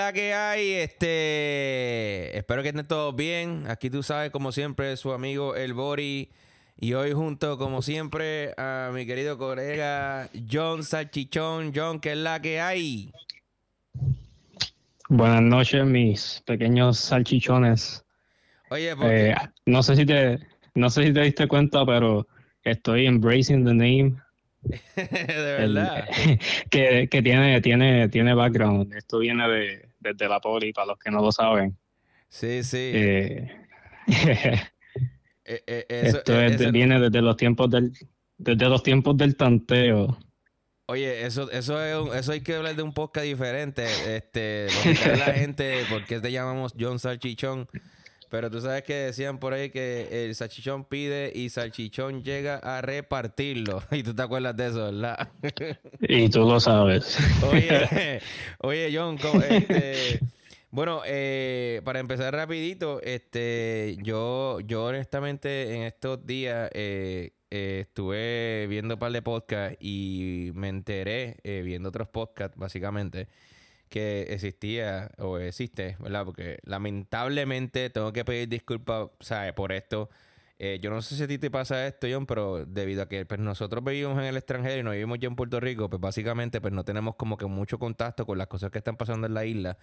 la que hay. Este, espero que estén todos bien. Aquí tú sabes, como siempre, su amigo El Bori. Y hoy junto, como siempre, a mi querido colega John Salchichón. John, que es la que hay. Buenas noches, mis pequeños salchichones. Oye, porque... Eh, no sé si te, no sé si te diste cuenta, pero estoy embracing the name. de El- verdad. que, que tiene, tiene, tiene background. Esto viene de, desde la poli, para los que no lo saben. Sí, sí. Eh, Eh, eh, eso- esto eh, es de- eso- viene desde los tiempos del, desde los tiempos del tanteo. Oye, eso, eso, es un- eso hay que hablar de un podcast diferente. Este, la gente por qué te llamamos John Salchichón. Pero tú sabes que decían por ahí que el salchichón pide y salchichón llega a repartirlo. Y tú te acuerdas de eso, ¿verdad? Y tú lo sabes. Oye, oye, John, este, bueno, eh, para empezar rapidito, este, yo, yo honestamente en estos días eh, eh, estuve viendo un par de podcasts y me enteré eh, viendo otros podcasts, básicamente, que existía o existe, ¿verdad? Porque lamentablemente tengo que pedir disculpas, ¿sabes? Por esto. Eh, yo no sé si a ti te pasa esto, John, pero debido a que pues, nosotros vivimos en el extranjero y no vivimos ya en Puerto Rico, pues básicamente pues no tenemos como que mucho contacto con las cosas que están pasando en la isla.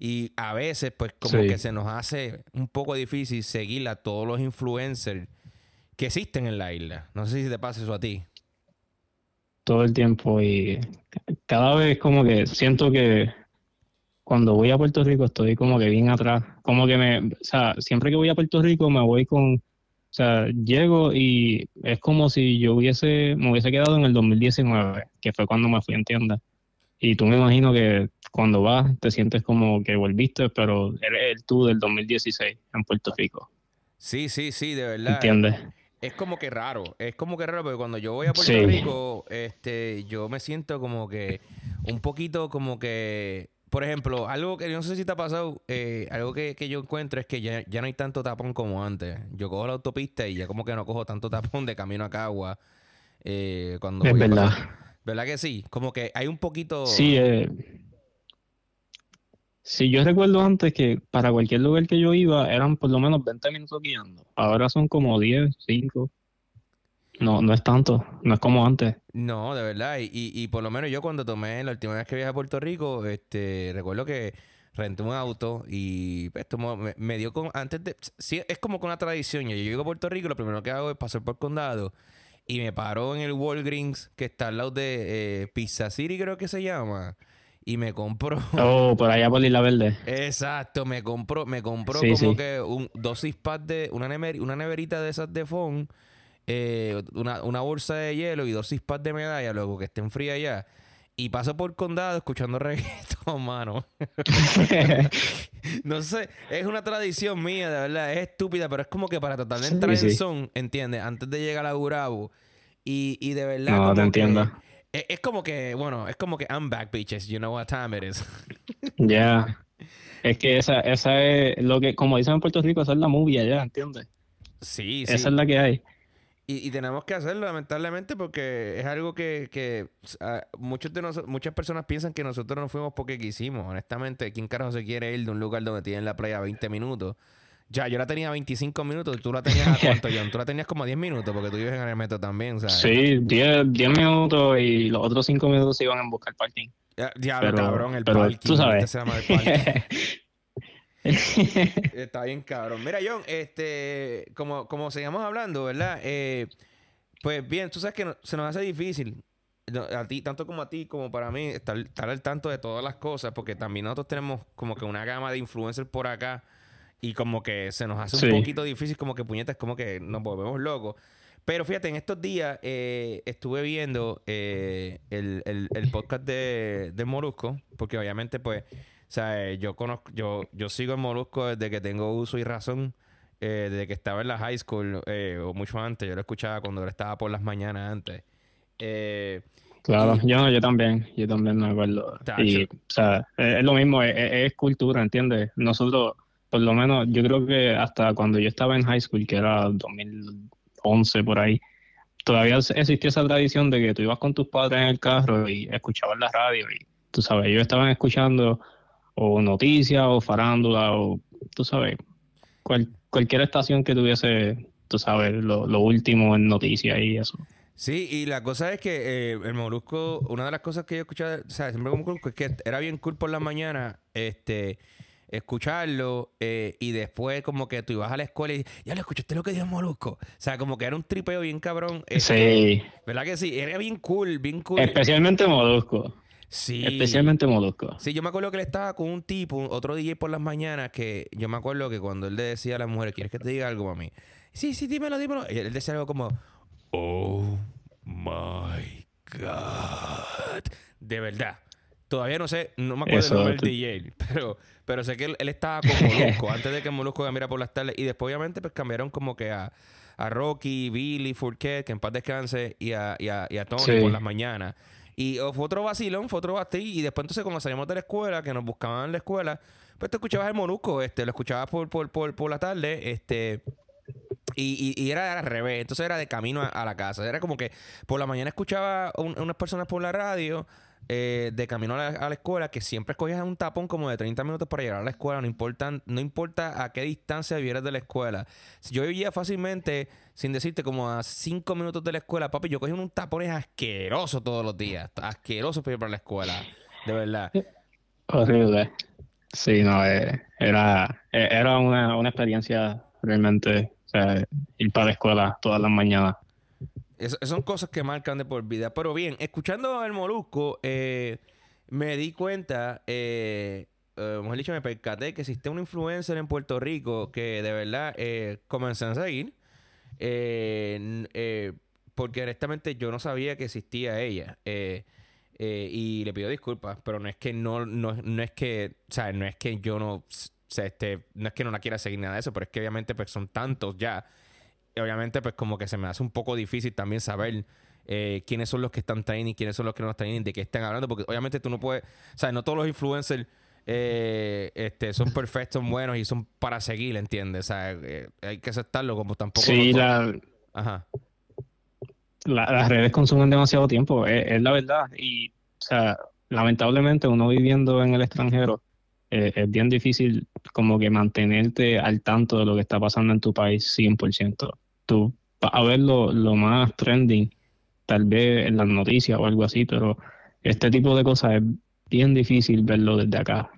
Y a veces pues como Sí. que se nos hace un poco difícil seguir a todos los influencers que existen en la isla. No sé si te pasa eso a ti. todo el tiempo y cada vez como que siento que cuando voy a Puerto Rico estoy como que bien atrás, como que me, o sea, siempre que voy a Puerto Rico me voy con, o sea, llego y es como si yo hubiese, me hubiese quedado en el 2019, que fue cuando me fui en tienda. Y tú me imagino que cuando vas te sientes como que volviste, pero eres el tú del 2016 en Puerto Rico, Sí, sí, sí, de verdad. ¿entiendes? Es como que raro, es como que raro porque cuando yo voy a Puerto Sí. Rico, este, yo me siento como que un poquito como que, por ejemplo, algo que yo no sé si te ha pasado, eh, algo que, que yo encuentro es que ya, ya no hay tanto tapón como antes. Yo cojo la autopista y ya como que no cojo tanto tapón de camino a Cagua. eh, cuando Es verdad. ¿Verdad que sí? Como que hay un poquito... Sí, eh, sí, yo recuerdo antes que para cualquier lugar que yo iba eran por lo menos 20 minutos guiando. Ahora son como 10, 5. No, no es tanto, no es como antes. No, de verdad. Y, y, y por lo menos yo cuando tomé la última vez que viajé a Puerto Rico, este, recuerdo que renté un auto y pues, tomó- me, me dio con antes de sí, es como con una tradición. Yo llego a Puerto Rico, lo primero que hago es pasar por condado y me paro en el Walgreens que está al lado de eh, Pizza City, creo que se llama. Y me compró. Oh, por allá por Isla Verde. Exacto, me compró, me compró Sí, como sí. que un dos six pack de una, never- una neverita de esas de phone, eh, una, una bolsa de hielo y dos pack de medalla, luego que estén frías ya. Y paso por condado escuchando reggaetón, mano. no sé, es una tradición mía, de verdad, es estúpida, pero es como que para tratar de Sí, entrar en sí. son, ¿entiendes? Antes de llegar a Gurabo. Y, y de verdad. No, te que- entiendo. es, es como que, bueno, es como que I'm back, bitches. You know what time it is. Ya. Es que esa, esa es lo que, como dicen en Puerto Rico, esa es la movie allá, ¿entiendes? Sí, sí. Esa es la que hay. Y, y tenemos que hacerlo, lamentablemente, porque es algo que, que ah, muchos de noso- muchas personas piensan que nosotros no fuimos porque quisimos. Honestamente, ¿quién carajo se quiere ir de un lugar donde tienen la playa 20 minutos? Ya, yo la tenía 25 minutos, tú la tenías a cuánto, John? Tú la tenías como a 10 minutos, porque tú vives en el metro también, ¿sabes? Sí, 10, 10 minutos y los otros 5 minutos se iban a buscar parking. Ya- Pero- cabrón, el pero parking. tú sabes. este se llama el parking. Está bien, cabrón. Mira, John, este, como, como seguimos hablando, ¿verdad? Eh, pues bien, tú sabes que no- se nos hace difícil, a ti, tanto como a ti, como para mí, estar, estar al tanto de todas las cosas, porque también nosotros tenemos como que una gama de influencers por acá y como que se nos hace Sí. un poquito difícil, como que puñetas, como que nos volvemos locos. Pero fíjate, en estos días eh, estuve viendo eh, el, el- el podcast de, de Molusco, porque obviamente, pues, sea, eh, yo conozco, yo, yo sigo en Molusco desde que tengo uso y razón, eh, desde que estaba en la high school, eh, o mucho antes, yo lo escuchaba cuando él estaba por las mañanas antes. Eh, Claro, yo, yo también, yo también me acuerdo. Y, o sea, es, es lo mismo, es, es- es cultura, ¿entiendes? Nosotros, por lo menos, yo creo que hasta cuando yo estaba en high school, que era 2011 por ahí, todavía existía esa tradición de que tú ibas con tus padres en el carro y escuchabas la radio y, tú sabes, ellos estaban escuchando o noticias o farándula o, tú sabes, cualquier estación que tuviese, tú sabes, lo, lo último en noticias y eso. Sí, y la cosa es que eh, el Molusco, una de las cosas que yo escuchaba, o sea, siempre como Molusco, es que era bien cool por la mañana, este, escucharlo eh, y después como que tú ibas a la escuela y ya lo escuchaste lo que dijo Molusco. O sea, como que era un tripeo bien cabrón. Este, sí. ¿Verdad que sí? Era bien cool, bien cool. Especialmente Molusco. Sí. Especialmente Molusco. Sí, yo me acuerdo que él estaba con un tipo, otro DJ por las mañanas, que yo me acuerdo que cuando él le decía a la mujer, ¿quieres que te diga algo, mami? Sí, sí, dímelo, dímelo. Y él decía algo como, oh my God. De verdad. Todavía no sé, no me acuerdo el nombre del DJ, pero, pero sé que él, estaba con Molusco antes de que Molusco cambiara por las tardes. Y después, obviamente, pues cambiaron como que a, a Rocky, Billy, Fourquet, que en paz descanse, y a, y a, y a Tony por las mañanas. Y fue otro vacilón, fue otro vacilón. Y después, entonces, cuando salimos de la escuela, que nos buscaban en la escuela, pues te escuchabas el Molusco, este, lo escuchabas por, por, por, por la tarde, este. Y, y, era al revés, entonces era de camino a, la casa. Era como que por la mañana escuchaba unas personas por la radio, eh, de camino a la, escuela, que siempre escogías un tapón como de 30 minutos para llegar a la escuela, no importa, no importa a qué distancia vivieras de la escuela. Yo vivía fácilmente, sin decirte, como a 5 minutos de la escuela, papi, yo cogía un tapón asqueroso todos los días, asqueroso para ir para la escuela, de verdad. Horrible. Sí, no, eh, era, eh, era una, una experiencia realmente o sea, ir para la escuela todas las mañanas. Son cosas que marcan de por vida. Pero bien, escuchando al Molusco, eh, me di cuenta, eh, eh, mejor dicho, me percaté que existe un influencer en Puerto Rico que de verdad eh, comencé a seguir. porque honestamente yo no sabía que existía ella. y le pido disculpas, pero no es que no, no, no es que, o sea, no es que yo no sea, este, no es que no la quiera seguir nada de eso, pero es que obviamente pues son tantos ya. Obviamente pues como que se me hace un poco difícil también saber eh, quiénes son los que están training, quiénes son los que no están training, de qué están hablando, porque obviamente tú no puedes, o sea, no todos los influencers eh, este, son perfectos, son buenos y son para seguir, ¿entiendes? O sea, eh, hay que aceptarlo como tampoco... Sí, la... Ajá. las redes consumen demasiado tiempo, es, la verdad. Y, o sea, lamentablemente uno viviendo en el extranjero, eh, es bien difícil como que mantenerte al tanto de lo que está pasando en tu país 100%. Tú vas a ver lo, más trending, tal vez en las noticias o algo así, pero este tipo de cosas es bien difícil verlo desde acá.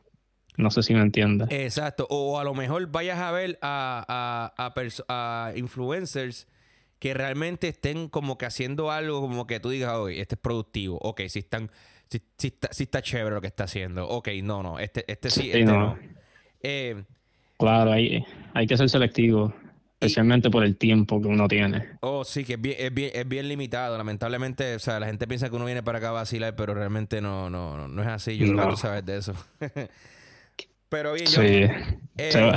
No sé si me entiendes. Exacto. O a lo mejor vayas a ver a, a, a, influencers que realmente estén como que haciendo algo como que tú digas, oye, este es productivo. Ok, si están si, está, chévere lo que está haciendo. Ok, no, no, este, este sí, este no. Eh, claro, hay, hay que ser selectivo, especialmente por el tiempo que uno tiene. Oh, sí, que es bien, es bien, es bien limitado. Lamentablemente, o sea, la gente piensa que uno viene para acá a vacilar, pero realmente no, no, no, es así. Yo creo que tú sabes de eso. pero bien, yo... Sí. Eh,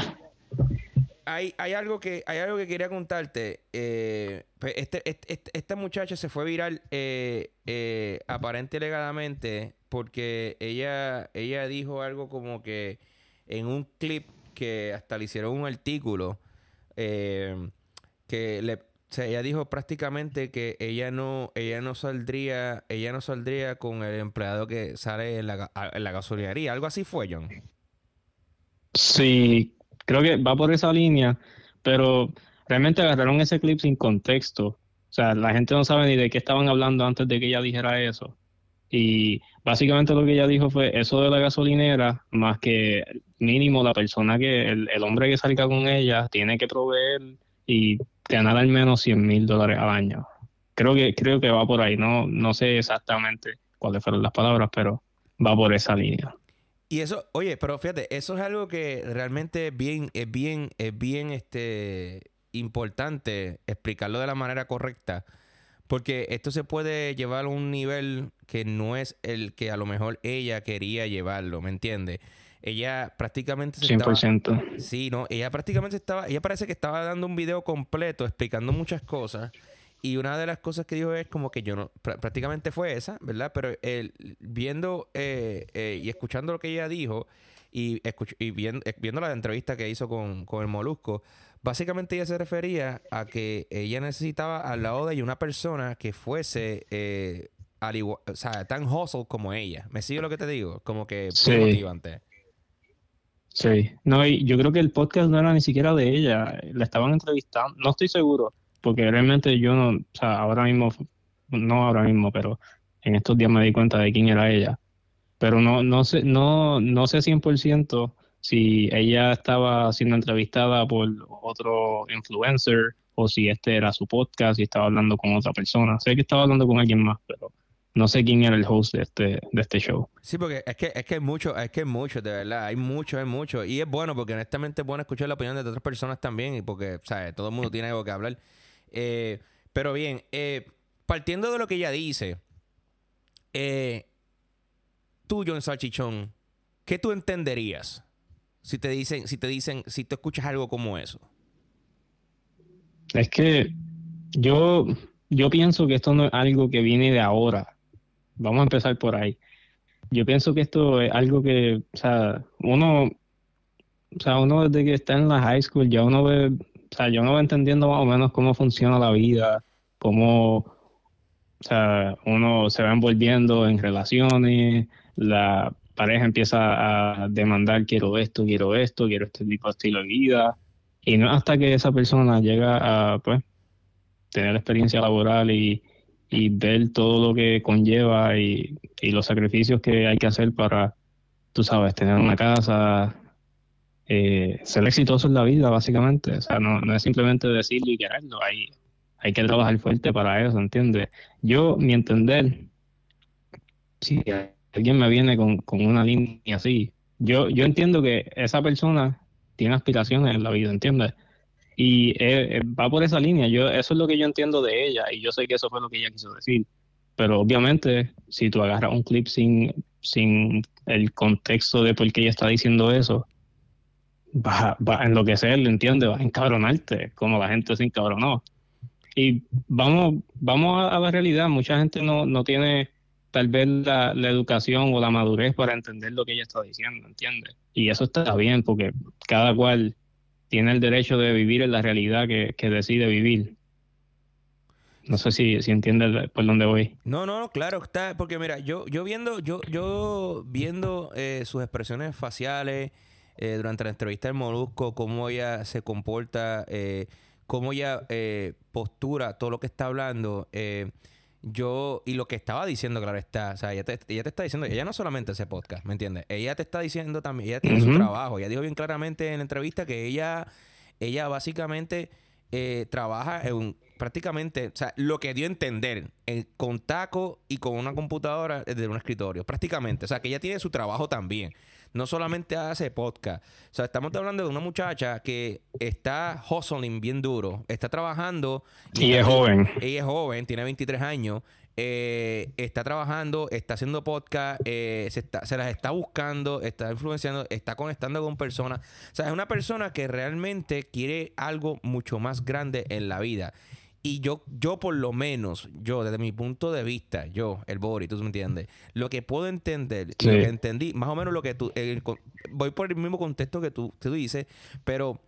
hay, hay, algo que, hay algo que quería contarte. Eh, pues este, este, este, esta muchacha se fue viral eh, eh, aparente legalmente porque ella, ella dijo algo como que en un clip que hasta le hicieron un artículo que le, ella dijo prácticamente que ella no, ella no saldría, ella no saldría con el empleado que sale en la, en la gasolinería. Algo así fue, John. Sí, creo que va por esa línea, pero realmente agarraron ese clip sin contexto. O sea, la gente no sabe ni de qué estaban hablando antes de que ella dijera eso. Y básicamente lo que ella dijo fue eso de la gasolinera, más que mínimo la persona que, el, hombre que salga con ella, tiene que proveer y ganar al menos 100 mil dólares al año. Creo que, creo que va por ahí, no, no sé exactamente cuáles fueron las palabras, pero va por esa línea. Y eso, oye, pero fíjate, eso es algo que realmente es bien, es bien, es bien este, importante explicarlo de la manera correcta. Porque esto se puede llevar a un nivel que no es el que a lo mejor ella quería llevarlo, ¿me entiendes? Ella prácticamente se 100%. sí, no, ella prácticamente estaba, ella parece que estaba dando un video completo explicando muchas cosas y una de las cosas que dijo es como que yo no, prácticamente fue esa, ¿verdad? Pero él, viendo eh, eh, y escuchando lo que ella dijo y, y viendo, eh, viendo, la entrevista que hizo con, con, el Molusco, básicamente ella se refería a que ella necesitaba al lado de ella una persona que fuese al igual, o sea, tan hustle como ella. ¿Me sigue lo que te digo? Como que sí. motivante. Sí, no, y yo creo que el podcast no era ni siquiera de ella, la estaban entrevistando, no estoy seguro, porque realmente yo no, o sea, ahora mismo, no ahora mismo, pero en estos días me di cuenta de quién era ella, pero no, no sé, no, no sé 100% si ella estaba siendo entrevistada por otro influencer o si este era su podcast y estaba hablando con otra persona. Sé que estaba hablando con alguien más, pero no sé quién era el host de este, de este show. Sí, porque es que, es que hay mucho, es que hay mucho, de verdad, hay mucho, hay mucho. Y es bueno, porque honestamente es bueno escuchar la opinión de otras personas también, y porque, ¿sabes? Todo el mundo tiene algo que hablar. Eh, pero bien, eh, partiendo de lo que ella dice, eh, tú, John Salchichón, ¿qué tú entenderías si te dicen, si te dicen, si tú escuchas algo como eso? Es que yo, yo pienso que esto no es algo que viene de ahora. Vamos a empezar por ahí. Yo pienso que esto es algo que, o sea, uno, o sea, uno desde que está en la high school ya uno ve, o sea, yo uno va entendiendo más o menos cómo funciona la vida, cómo, o sea, uno se va envolviendo en relaciones, la pareja empieza a demandar quiero esto, quiero esto, quiero este tipo de estilo de vida. Y no hasta que esa persona llega a, pues, tener experiencia laboral y, ver todo lo que conlleva y, los sacrificios que hay que hacer para, tú sabes, tener una casa, eh, ser exitoso en la vida, básicamente. O sea, no, no es simplemente decirlo y quererlo. Hay, hay que trabajar fuerte para eso, ¿entiendes? Yo, mi entender, si alguien me viene con, con una línea así, yo, yo entiendo que esa persona tiene aspiraciones en la vida, ¿entiendes? Y eh, eh, va por esa línea. Yo, eso es lo que yo entiendo de ella y yo sé que eso fue lo que ella quiso decir. Pero obviamente, si tú agarras un clip sin, sin el contexto de por qué ella está diciendo eso, va, va a enloquecer, ¿entiendes? Va a encabronarte, como la gente se encabronó. Y vamos, vamos a, la realidad, mucha gente no, no tiene tal vez la, educación o la madurez para entender lo que ella está diciendo, ¿entiendes? Y eso está bien porque cada cual tiene el derecho de vivir en la realidad que, decide vivir. No sé si, si entiendes por dónde voy. No, no, claro, está, porque mira, yo, yo viendo, yo, yo viendo eh, sus expresiones faciales eh, durante la entrevista del Molusco, cómo ella se comporta, eh, cómo ella postura todo lo que está hablando, yo, y lo que estaba diciendo, claro está, o sea, ella te, ella te está diciendo, ella no solamente hace podcast, ¿me entiendes? Ella te está diciendo también, ella tiene su trabajo, ella dijo bien claramente en la entrevista que ella, ella básicamente eh, trabaja en prácticamente, o sea, lo que dio a entender, con taco y con una computadora desde un escritorio, prácticamente, o sea, que ella tiene su trabajo también no solamente hace podcast. O sea, estamos hablando de una muchacha que está hustling bien duro, está trabajando. Y, es joven. Ella es joven, tiene 23 años. Eh, está trabajando, está haciendo podcast, eh, se, se las está buscando, está influenciando, está conectando con personas. O sea, es una persona que realmente quiere algo mucho más grande en la vida. Y yo, yo por lo menos, yo desde mi punto de vista, yo, el Bori, tú me entiendes, lo que puedo entender, lo que entendí, más o menos lo que tú, voy por el mismo contexto que tú, tú dices, pero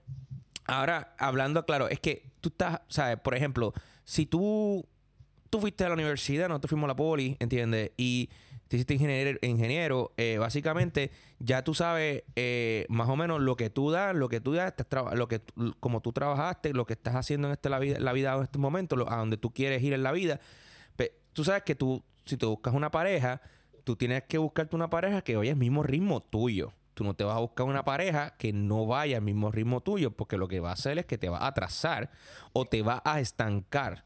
ahora hablando claro, es que tú estás, ¿sabes? Por ejemplo, si tú, tú fuiste a la universidad, nosotros fuimos a la poli, ¿entiendes? Y te hiciste ingeniero, ingeniero eh, básicamente ya tú sabes eh, más o menos lo que tú das, lo que tú das, lo que como tú trabajaste, lo que estás haciendo en este, la vida, la vida en este momento, a donde tú quieres ir en la vida. tú sabes que tú, si te buscas una pareja, tú tienes que buscarte una pareja que vaya al mismo ritmo tuyo. Tú no te vas a buscar una pareja que no vaya al mismo ritmo tuyo, porque lo que va a hacer es que te va a atrasar o te va a estancar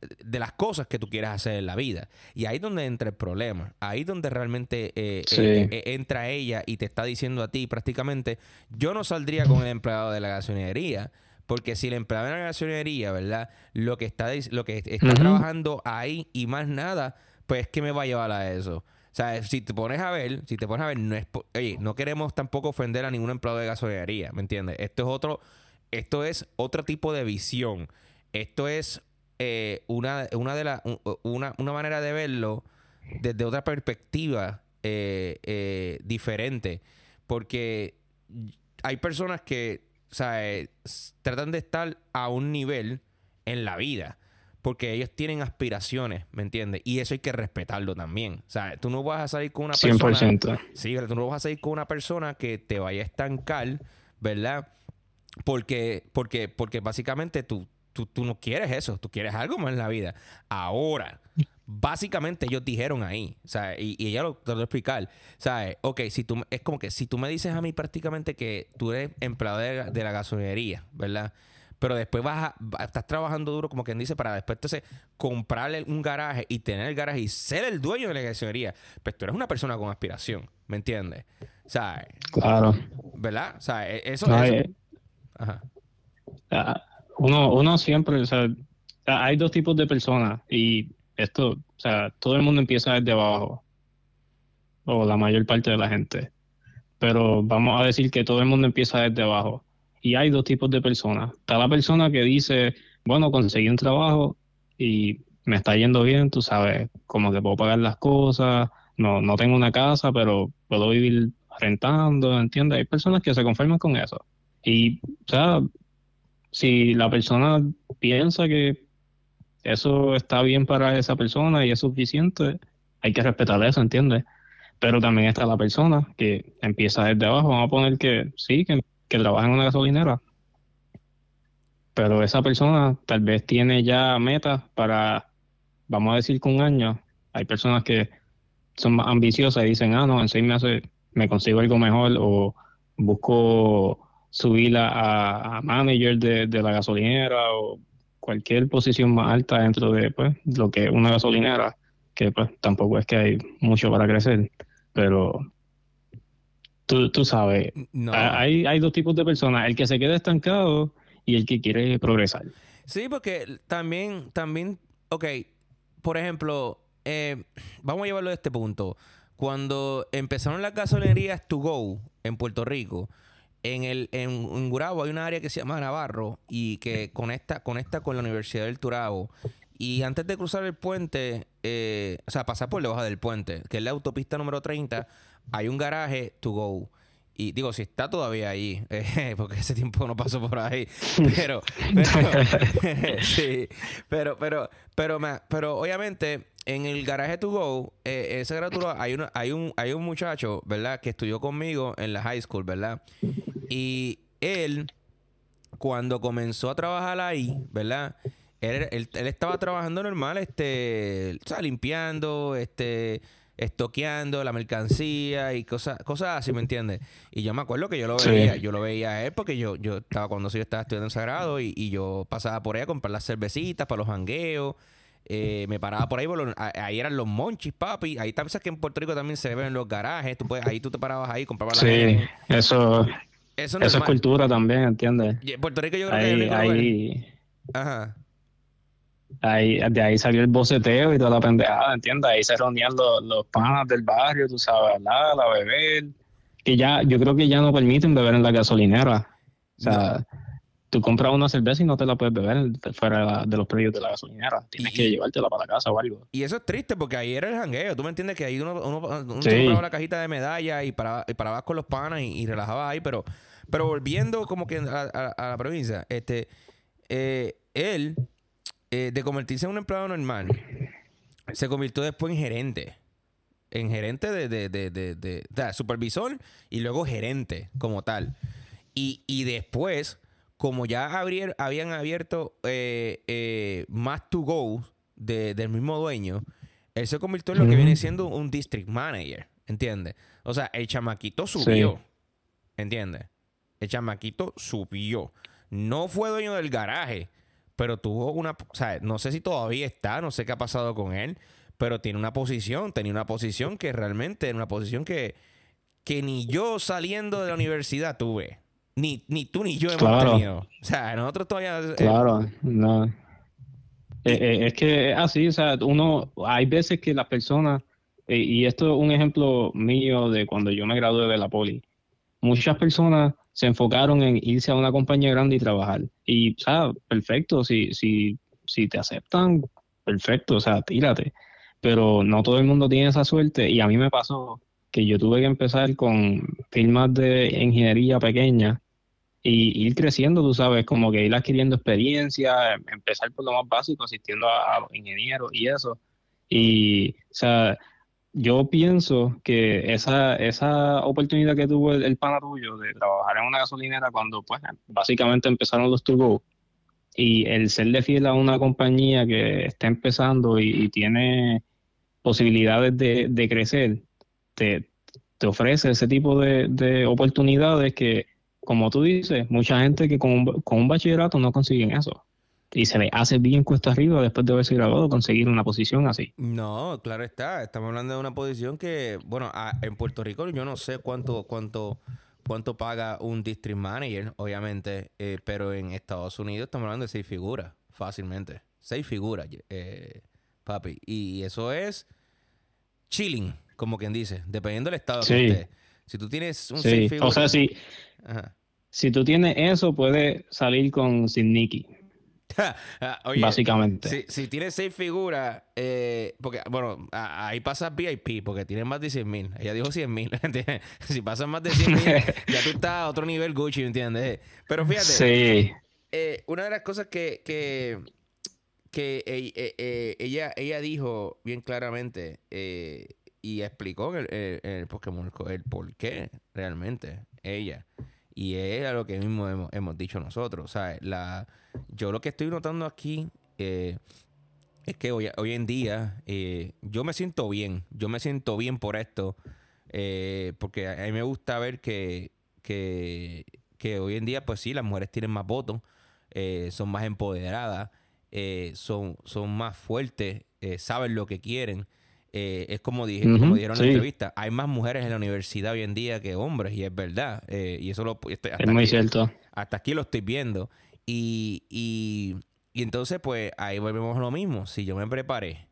de las cosas que tú quieras hacer en la vida. Y ahí es donde entra el problema. Ahí es donde realmente eh, eh, eh, entra ella y te está diciendo a ti prácticamente, yo no saldría con el empleado de la gasolinería. Porque si el empleado de la gasolinería, ¿verdad? Lo que está, lo que está trabajando ahí y más nada, pues que me va a llevar a eso. O sea, si te pones a ver, si te pones a ver, no es, oye, no queremos tampoco ofender a ningún empleado de gasolinería, ¿me entiendes? Esto es otro, esto es otro tipo de visión. Esto es eh, una, una, de la, una, una, manera de verlo desde otra perspectiva eh, eh, diferente. Porque hay personas que tratan de estar a un nivel en la vida. porque ellos tienen aspiraciones, ¿me entiendes? Y eso hay que respetarlo también. O sea, tú no vas a salir con una persona... 100%. Sí, tú no vas a salir con una persona que te vaya a estancar, ¿verdad? Porque, porque, porque básicamente tú, tú, tú no quieres eso, tú quieres algo más en la vida. Ahora, básicamente ellos dijeron ahí, o sea, y, ella lo, te lo voy a explicar, ¿sabes? Ok, si tú, es como que si tú me dices a mí prácticamente que tú eres empleado de, de la gasolinería, ¿verdad? pero después vas a, estás trabajando duro, como quien dice, para después entonces comprarle un garaje y tener el garaje y ser el dueño de la gasolinería. Pues tú eres una persona con aspiración, ¿me entiendes? ¿Sabes? Claro. ¿Verdad? Sea, e, eso, es... Eh, Ajá. Ah, uno, uno siempre, o sea, hay dos tipos de personas y esto, o sea, todo el mundo empieza desde abajo, o la mayor parte de la gente, pero vamos a decir que todo el mundo empieza desde abajo y hay dos tipos de personas. Está la persona que dice, bueno, conseguí un trabajo y me está yendo bien, tú sabes, como que puedo pagar las cosas, no, no tengo una casa, pero puedo vivir rentando, ¿entiendes? Hay personas que se conforman con eso. Y, o sea, si la persona piensa que eso está bien para esa persona y es suficiente, hay que respetar eso, ¿entiendes? Pero también está la persona que empieza desde abajo, vamos a poner que sí, que que trabaja en una gasolinera, pero esa persona tal vez tiene ya metas para, vamos a decir, con un año. Hay personas que son más ambiciosas y dicen, ah, no, en seis meses me consigo algo mejor o busco subir a, a manager de, de, la gasolinera o cualquier posición más alta dentro de pues, lo que es una gasolinera, que pues tampoco es que hay mucho para crecer, pero Tú, sabes, hay, hay dos tipos de personas, el que se queda estancado y el que quiere progresar. Sí, porque también, también, ok, por ejemplo, eh, vamos a llevarlo a este punto. Cuando empezaron las gasolinerías to go en Puerto Rico, en el en, Gurabo hay una área que se llama Navarro y que conecta, conecta con la Universidad del Turabo. Y antes de cruzar el puente, eh, o sea, pasar por debajo del puente, que es la autopista número 30, hay un garaje to go. Y digo, si está todavía ahí, eh, porque ese tiempo no pasó por ahí. Pero, pero sí, pero, pero, pero, pero, obviamente, en el garaje to go, eh, esa gratuita, hay, hay, un, hay un muchacho, ¿verdad?, que estudió conmigo en la high school, ¿verdad? Y él, cuando comenzó a trabajar ahí, ¿verdad? Él, él, él estaba trabajando normal, este, o sea, limpiando, este estoqueando la mercancía y cosas cosas así, ¿me entiendes? Y yo me acuerdo que yo lo veía, yo lo veía a él porque yo, yo estaba cuando yo estaba estudiando en Sagrado y, yo pasaba por ahí a comprar las cervecitas para los jangueos. Eh, me paraba por ahí, ahí eran los monchis, papi. Ahí también sabes que en Puerto Rico también se ven en los garajes. Tú puedes, ahí tú te parabas ahí, comprabas Sí, eso, eso, es cultura también, ¿entiendes? En Puerto Rico yo creo que ahí, Ajá. Ahí, de ahí salió el boceteo y toda la pendejada, ¿entiendes? Ahí se reunían los, los panas del barrio, tú sabes, la, la beber. Que ya, yo creo que ya no permiten beber en la gasolinera. O sea, tú compras una cerveza y no te la puedes beber fuera de, los predios de la gasolinera. Tienes que llevártela para la casa o algo. Y eso es triste porque ahí era el jangueo. Tú me entiendes que ahí uno, uno, compraba la cajita de medallas y paraba, y parabas con los panas y, relajabas ahí. Pero, pero volviendo como que a, la provincia, este, eh, él eh, de convertirse en un empleado normal, se convirtió después en gerente. En gerente de, de, de, de, supervisor y luego gerente como tal. Y, y después, como ya habían abierto eh, eh, más to go del mismo dueño, él se convirtió en lo que viene siendo un district manager. ¿Entiendes? O sea, el chamaquito subió. ¿Entiendes? El chamaquito subió. No fue dueño del garaje pero tuvo una, o sea, no sé si todavía está, no sé qué ha pasado con él, pero tiene una posición, tenía una posición que realmente era una posición que, que ni yo saliendo de la universidad tuve. Ni, ni tú ni yo hemos tenido. O sea, nosotros todavía... Eh, claro, no. Eh, eh, es que así, o sea, uno, hay veces que las personas, y esto es un ejemplo mío de cuando yo me gradué de la poli, muchas personas se enfocaron en irse a una compañía grande y trabajar. Y, o sea, perfecto, si, si, si te aceptan, perfecto, o sea, tírate. Pero no todo el mundo tiene esa suerte y a mí me pasó que yo tuve que empezar con firmas de ingeniería pequeña y ir creciendo, tú sabes, como que ir adquiriendo experiencia, em, empezar por lo más básico, asistiendo a, ingenieros y eso. Y, o sea, yo pienso que esa, esa oportunidad que tuvo el, pana tuyo de trabajar en una gasolinera cuando, pues, básicamente empezaron los to y el ser de fiel a una compañía que está empezando y, tiene posibilidades de, crecer, te, te, ofrece ese tipo de, de oportunidades que como tú dices, mucha gente que con con un bachillerato no consiguen eso. Y se le hace bien cuesta arriba después de haberse graduado conseguir una posición así. No, claro está. Estamos hablando de una posición que, bueno, en Puerto Rico yo no sé cuánto, cuánto, cuánto paga un district manager, obviamente, eh, pero en Estados Unidos estamos hablando de seis figuras, fácilmente. Seis figuras, eh, papi. Y eso es chilling, como quien dice, dependiendo del estado que esté. Si tú tienes un seis figuras. O sea, si, si tú tienes eso, puedes salir con Sin Nicky. Ah, básicamente. Si, tienes seis figuras, eh, porque, bueno, ahí pasas VIP, porque tienes más de 100 mil. Ella dijo 100 mil. si pasas más de 100 mil, ya tú estás a otro nivel Gucci, ¿entiendes? Pero fíjate, sí. Eh, una de las cosas que, que, que eh, ella, ella dijo bien claramente y explicó el, el, el Pokémon el por qué realmente ella. Y es lo que mismo hemos, dicho nosotros. O la, yo lo que estoy notando aquí eh, es que hoy, hoy en día eh, yo me siento bien. Yo me siento bien por esto. Eh, porque a mí me gusta ver que, que, que, hoy en día, pues sí, las mujeres tienen más votos, son más empoderadas, son, son más fuertes, saben lo que quieren. Eh, es como, dije, como dijeron en la entrevista, hay más mujeres en la universidad hoy en día que hombres, y es verdad. Eh, y eso lo, este, es muy cierto. Hasta aquí lo estoy viendo. Y, y, y entonces, pues ahí volvemos a lo mismo. Si yo me preparé,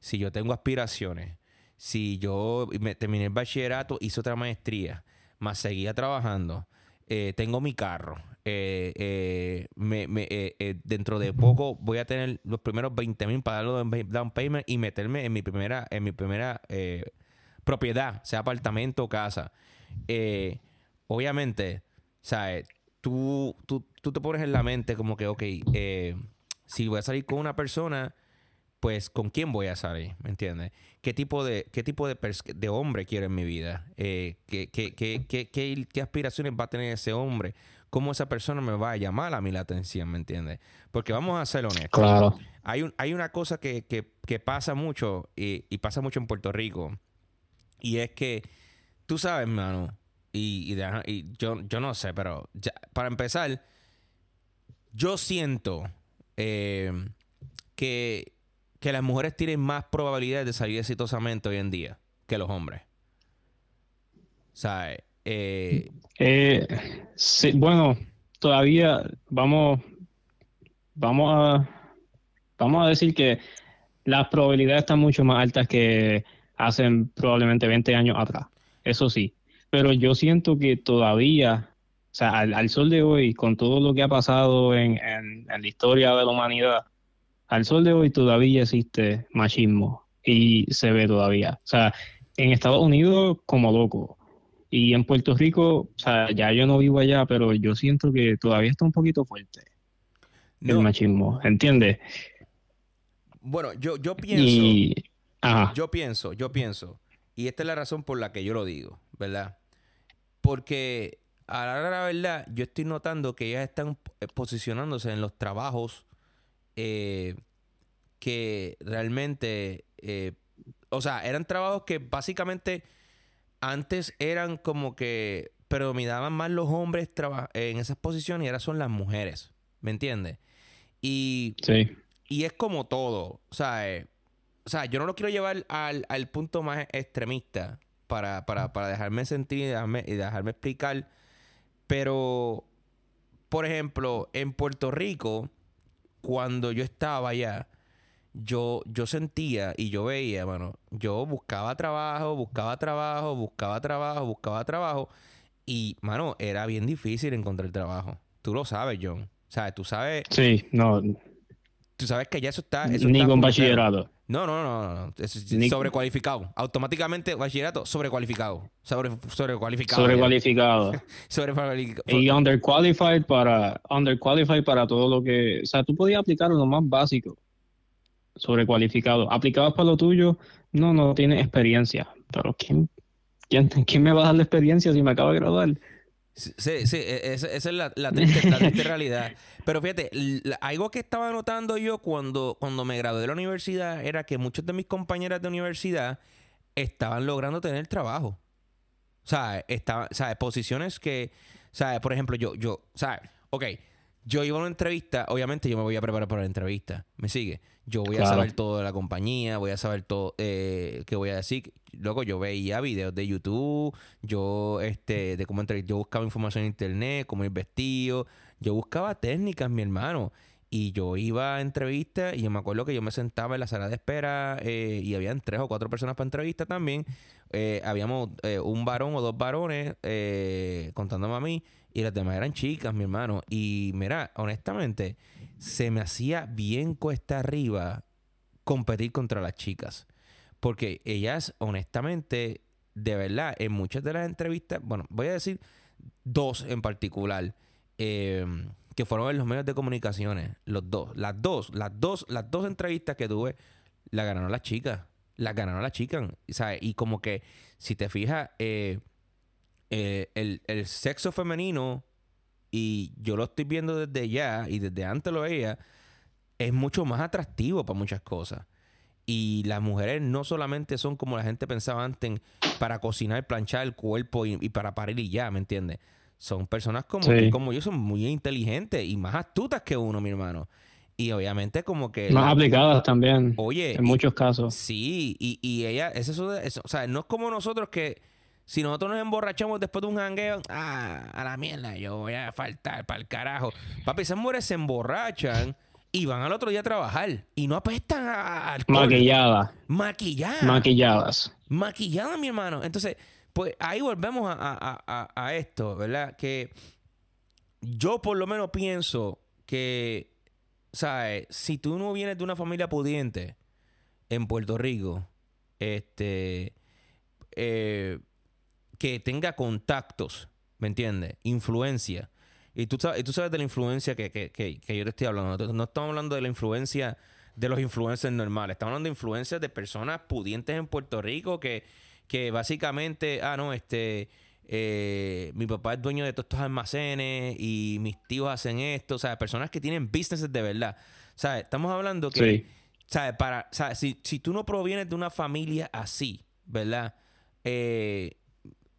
si yo tengo aspiraciones, si yo me terminé el bachillerato, hice otra maestría, más seguía trabajando, eh, tengo mi carro, eh, eh, me, me, eh, dentro de poco voy a tener los primeros 20 mil para darlo en down payment y meterme en mi primera, en mi primera propiedad, sea apartamento o casa. obviamente, ¿sabes? Tú, tú, tú te pones en la mente como que, ok, si voy a salir con una persona, pues con quién voy a salir, ¿me entiendes? ¿Qué tipo de, qué tipo de, de hombre quiero en mi vida? ¿qué, qué, qué, qué, qué aspiraciones va a tener ese hombre? Cómo esa persona me va a llamar a mí la atención, ¿me entiendes? Porque vamos a ser honestos. Claro. Hay, un, hay una cosa que, pasa mucho y, pasa mucho en Puerto Rico y es que tú sabes, hermano, y, yo, yo no sé, pero para empezar, yo siento eh, que, que las mujeres tienen más probabilidades de salir exitosamente hoy en día que los hombres. ¿Sabes? Eh, eh, bueno, todavía vamos, vamos a, vamos a decir que las probabilidades están mucho más altas que hacen probablemente 20 años atrás. Eso sí. Pero yo siento que todavía, o sea, al, sol de hoy, con todo lo que ha pasado en, en, en la historia de la humanidad, al sol de hoy todavía existe machismo y se ve todavía. O sea, en Estados Unidos como loco, y en Puerto Rico, o sea, ya yo no vivo allá, pero yo siento que todavía está un poquito fuerte el machismo, ¿entiendes? Bueno, yo, yo pienso, yo pienso, yo pienso, y esta es la razón por la que yo lo digo, ¿verdad? Porque a la, la verdad, yo estoy notando que ellas están posicionándose en los trabajos eh, que realmente, eh, o sea, eran trabajos que básicamente antes eran como que predominaban más los hombres en esas posiciones y ahora son las mujeres. ¿Me entiendes? Y, y es como todo. O sea, eh, o sea, yo no lo quiero llevar al, punto más extremista para, para, dejarme sentir y dejarme, y dejarme explicar. Pero, por ejemplo, en Puerto Rico, cuando yo estaba allá, yo, yo sentía y yo veía, mano, yo buscaba trabajo, buscaba trabajo, buscaba trabajo, buscaba trabajo. Y, mano, era bien difícil encontrar trabajo. Tú lo sabes, John. O sea, tú sabes. Sí, no. Tú sabes que ya eso está. Ni con bachillerato. No, no, no, no. Es sobrecualificado. Automáticamente bachillerato sobrecualificado. Sobre, sobrecualificado. Sobrecualificado. sobrecualificado. Y underqualified para underqualified para todo lo que, o sea, tú podías aplicar lo más básico. Sobrecualificado. Aplicabas para lo tuyo, no, no tienes experiencia. Pero ¿quién, quién, quién me va a dar la experiencia si me acabo de graduar? Sí, sí, e, esa, es la, triste, realidad. Pero fíjate, algo que estaba notando yo cuando, cuando me gradué de la universidad era que muchas de mis compañeras de universidad estaban logrando tener trabajo. O sea, estaban, ¿sabes? Posiciones que, ¿sabes? Por ejemplo, yo, yo, ¿sabes? Ok, yo iba a una entrevista, obviamente yo me voy a preparar para la entrevista, ¿me sigue? Yo voy a saber todo de la compañía, voy a saber todo eh, qué voy a decir. Luego yo veía videos de YouTube, yo este de cómo entrevistar, yo buscaba información en internet, cómo ir vestido, yo buscaba técnicas, mi hermano. Y yo iba a entrevistas y yo me acuerdo que yo me sentaba en la sala de espera eh, y habían tres o cuatro personas para entrevista también. Eh, habíamos eh, un varón o dos varones contándome a mí y las demás eran chicas, mi hermano. Y mira, honestamente, se me hacía bien cuesta arriba competir contra las chicas. Porque ellas, honestamente, de verdad, en muchas de las entrevistas, bueno, voy a decir dos en particular. Eh, que fueron en los medios de comunicaciones, los dos, las dos, las dos, las dos entrevistas que tuve, la ganaron las chicas, la ganaron las chicas, ¿sabes? Y como que, si te fijas, eh, eh, el, sexo femenino, y yo lo estoy viendo desde ya, y desde antes lo veía, es mucho más atractivo para muchas cosas. Y las mujeres no solamente son como la gente pensaba antes para cocinar, planchar el cuerpo y, y para parir y ya, ¿me entiendes? son personas como, como yo, son muy inteligentes y más astutas que uno, mi hermano. Y obviamente como que... Más aplicadas también. Oye. En muchos casos. Sí, y, y ella, es eso, eso, o sea, no es como nosotros que si nosotros nos emborrachamos después de un jangueo, ah, a la mierda, yo voy a faltar para el carajo. Papi, esas mujeres se emborrachan y van al otro día a trabajar y no apestan a Maquilladas. Maquilladas. Maquilladas. Maquilladas, mi hermano. Entonces, pues ahí volvemos a, esto, ¿verdad? Que yo por lo menos pienso que, ¿sabes? Si tú no vienes de una familia pudiente en Puerto Rico, este, eh, que tenga contactos, ¿me entiendes? Influencia. Y tú, sabes, tú sabes de la influencia que, que, yo te estoy hablando. No estamos hablando de la influencia de los influencers normales. Estamos hablando de influencias de personas pudientes en Puerto Rico que que básicamente, ah, no, este, eh, mi papá es dueño de todos estos almacenes y mis tíos hacen esto, o sea, personas que tienen businesses de verdad. O sea, estamos hablando que, ¿sabes? Para, ¿sabes? Si, si tú no provienes de una familia así, ¿verdad? Eh,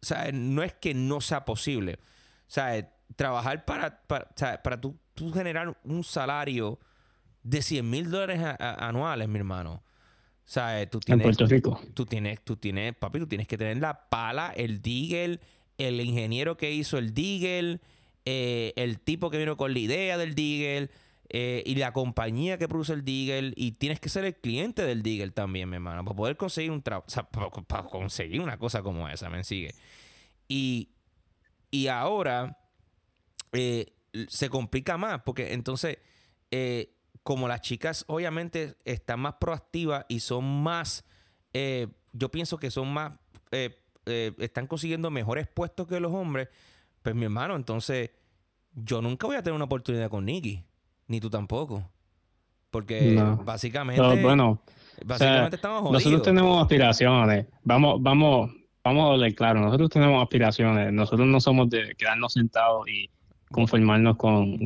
¿sabes? No es que no sea posible. ¿Sabes? Trabajar para, para, para tú, generar un salario de 100 mil dólares anuales, mi hermano. O sea, tú tienes, en Puerto Rico. Tú tienes, tú tienes, papi, tú tienes que tener la pala, el digel, el ingeniero que hizo el digel, eh, el tipo que vino con la idea del digel eh, y la compañía que produce el digel y tienes que ser el cliente del digel también, mi hermano, para poder conseguir un trabajo, sea, para, conseguir una cosa como esa, me sigue. Y, y ahora eh, se complica más porque entonces como las chicas obviamente están más proactivas y son más, eh, yo pienso que son más, eh, eh, están consiguiendo mejores puestos que los hombres, pues mi hermano, entonces yo nunca voy a tener una oportunidad con Nicky, ni tú tampoco. Porque básicamente, bueno, básicamente estamos jodidos. Nosotros tenemos aspiraciones. Vamos, vamos, vamos a hablar claro. Nosotros tenemos aspiraciones. Nosotros no somos de quedarnos sentados y conformarnos con,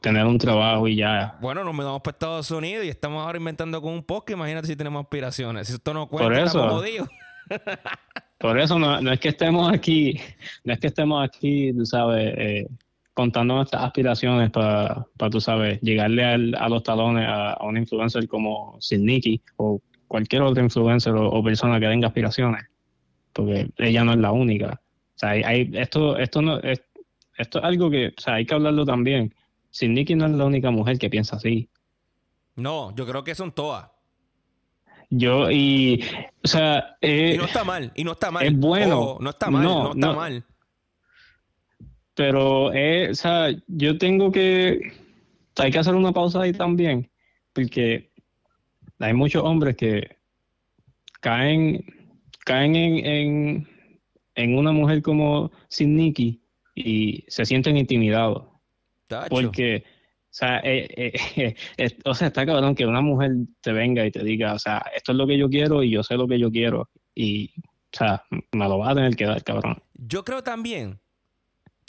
tener un trabajo y ya. Bueno, nos mudamos para Estados Unidos y estamos ahora inventando con un podcast. Imagínate si tenemos aspiraciones. Si esto no cuenta, por eso, por eso no, es que estemos aquí, no es que estemos aquí, tú sabes, eh, contando nuestras aspiraciones para, tú sabes, llegarle a los talones a, un influencer como Sidniki o cualquier otro influencer o, persona que tenga aspiraciones, porque ella no es la única. O sea, hay, esto, esto no es, esto es algo que, o sea, hay que hablarlo también. Sin Nicky no es la única mujer que piensa así. No, yo creo que son todas. Yo, y, o sea... Eh, y no está mal, y no está mal. Es bueno. no está mal, no, está mal. Pero, eh, o sea, yo tengo que... Hay que hacer una pausa ahí también, porque hay muchos hombres que caen, caen en, en, una mujer como Sin Nikki y se sienten intimidados. Porque, o sea, eh, eh, o sea, está cabrón que una mujer te venga y te diga, o sea, esto es lo que yo quiero y yo sé lo que yo quiero. Y, o sea, me lo va a tener que dar, cabrón. Yo creo también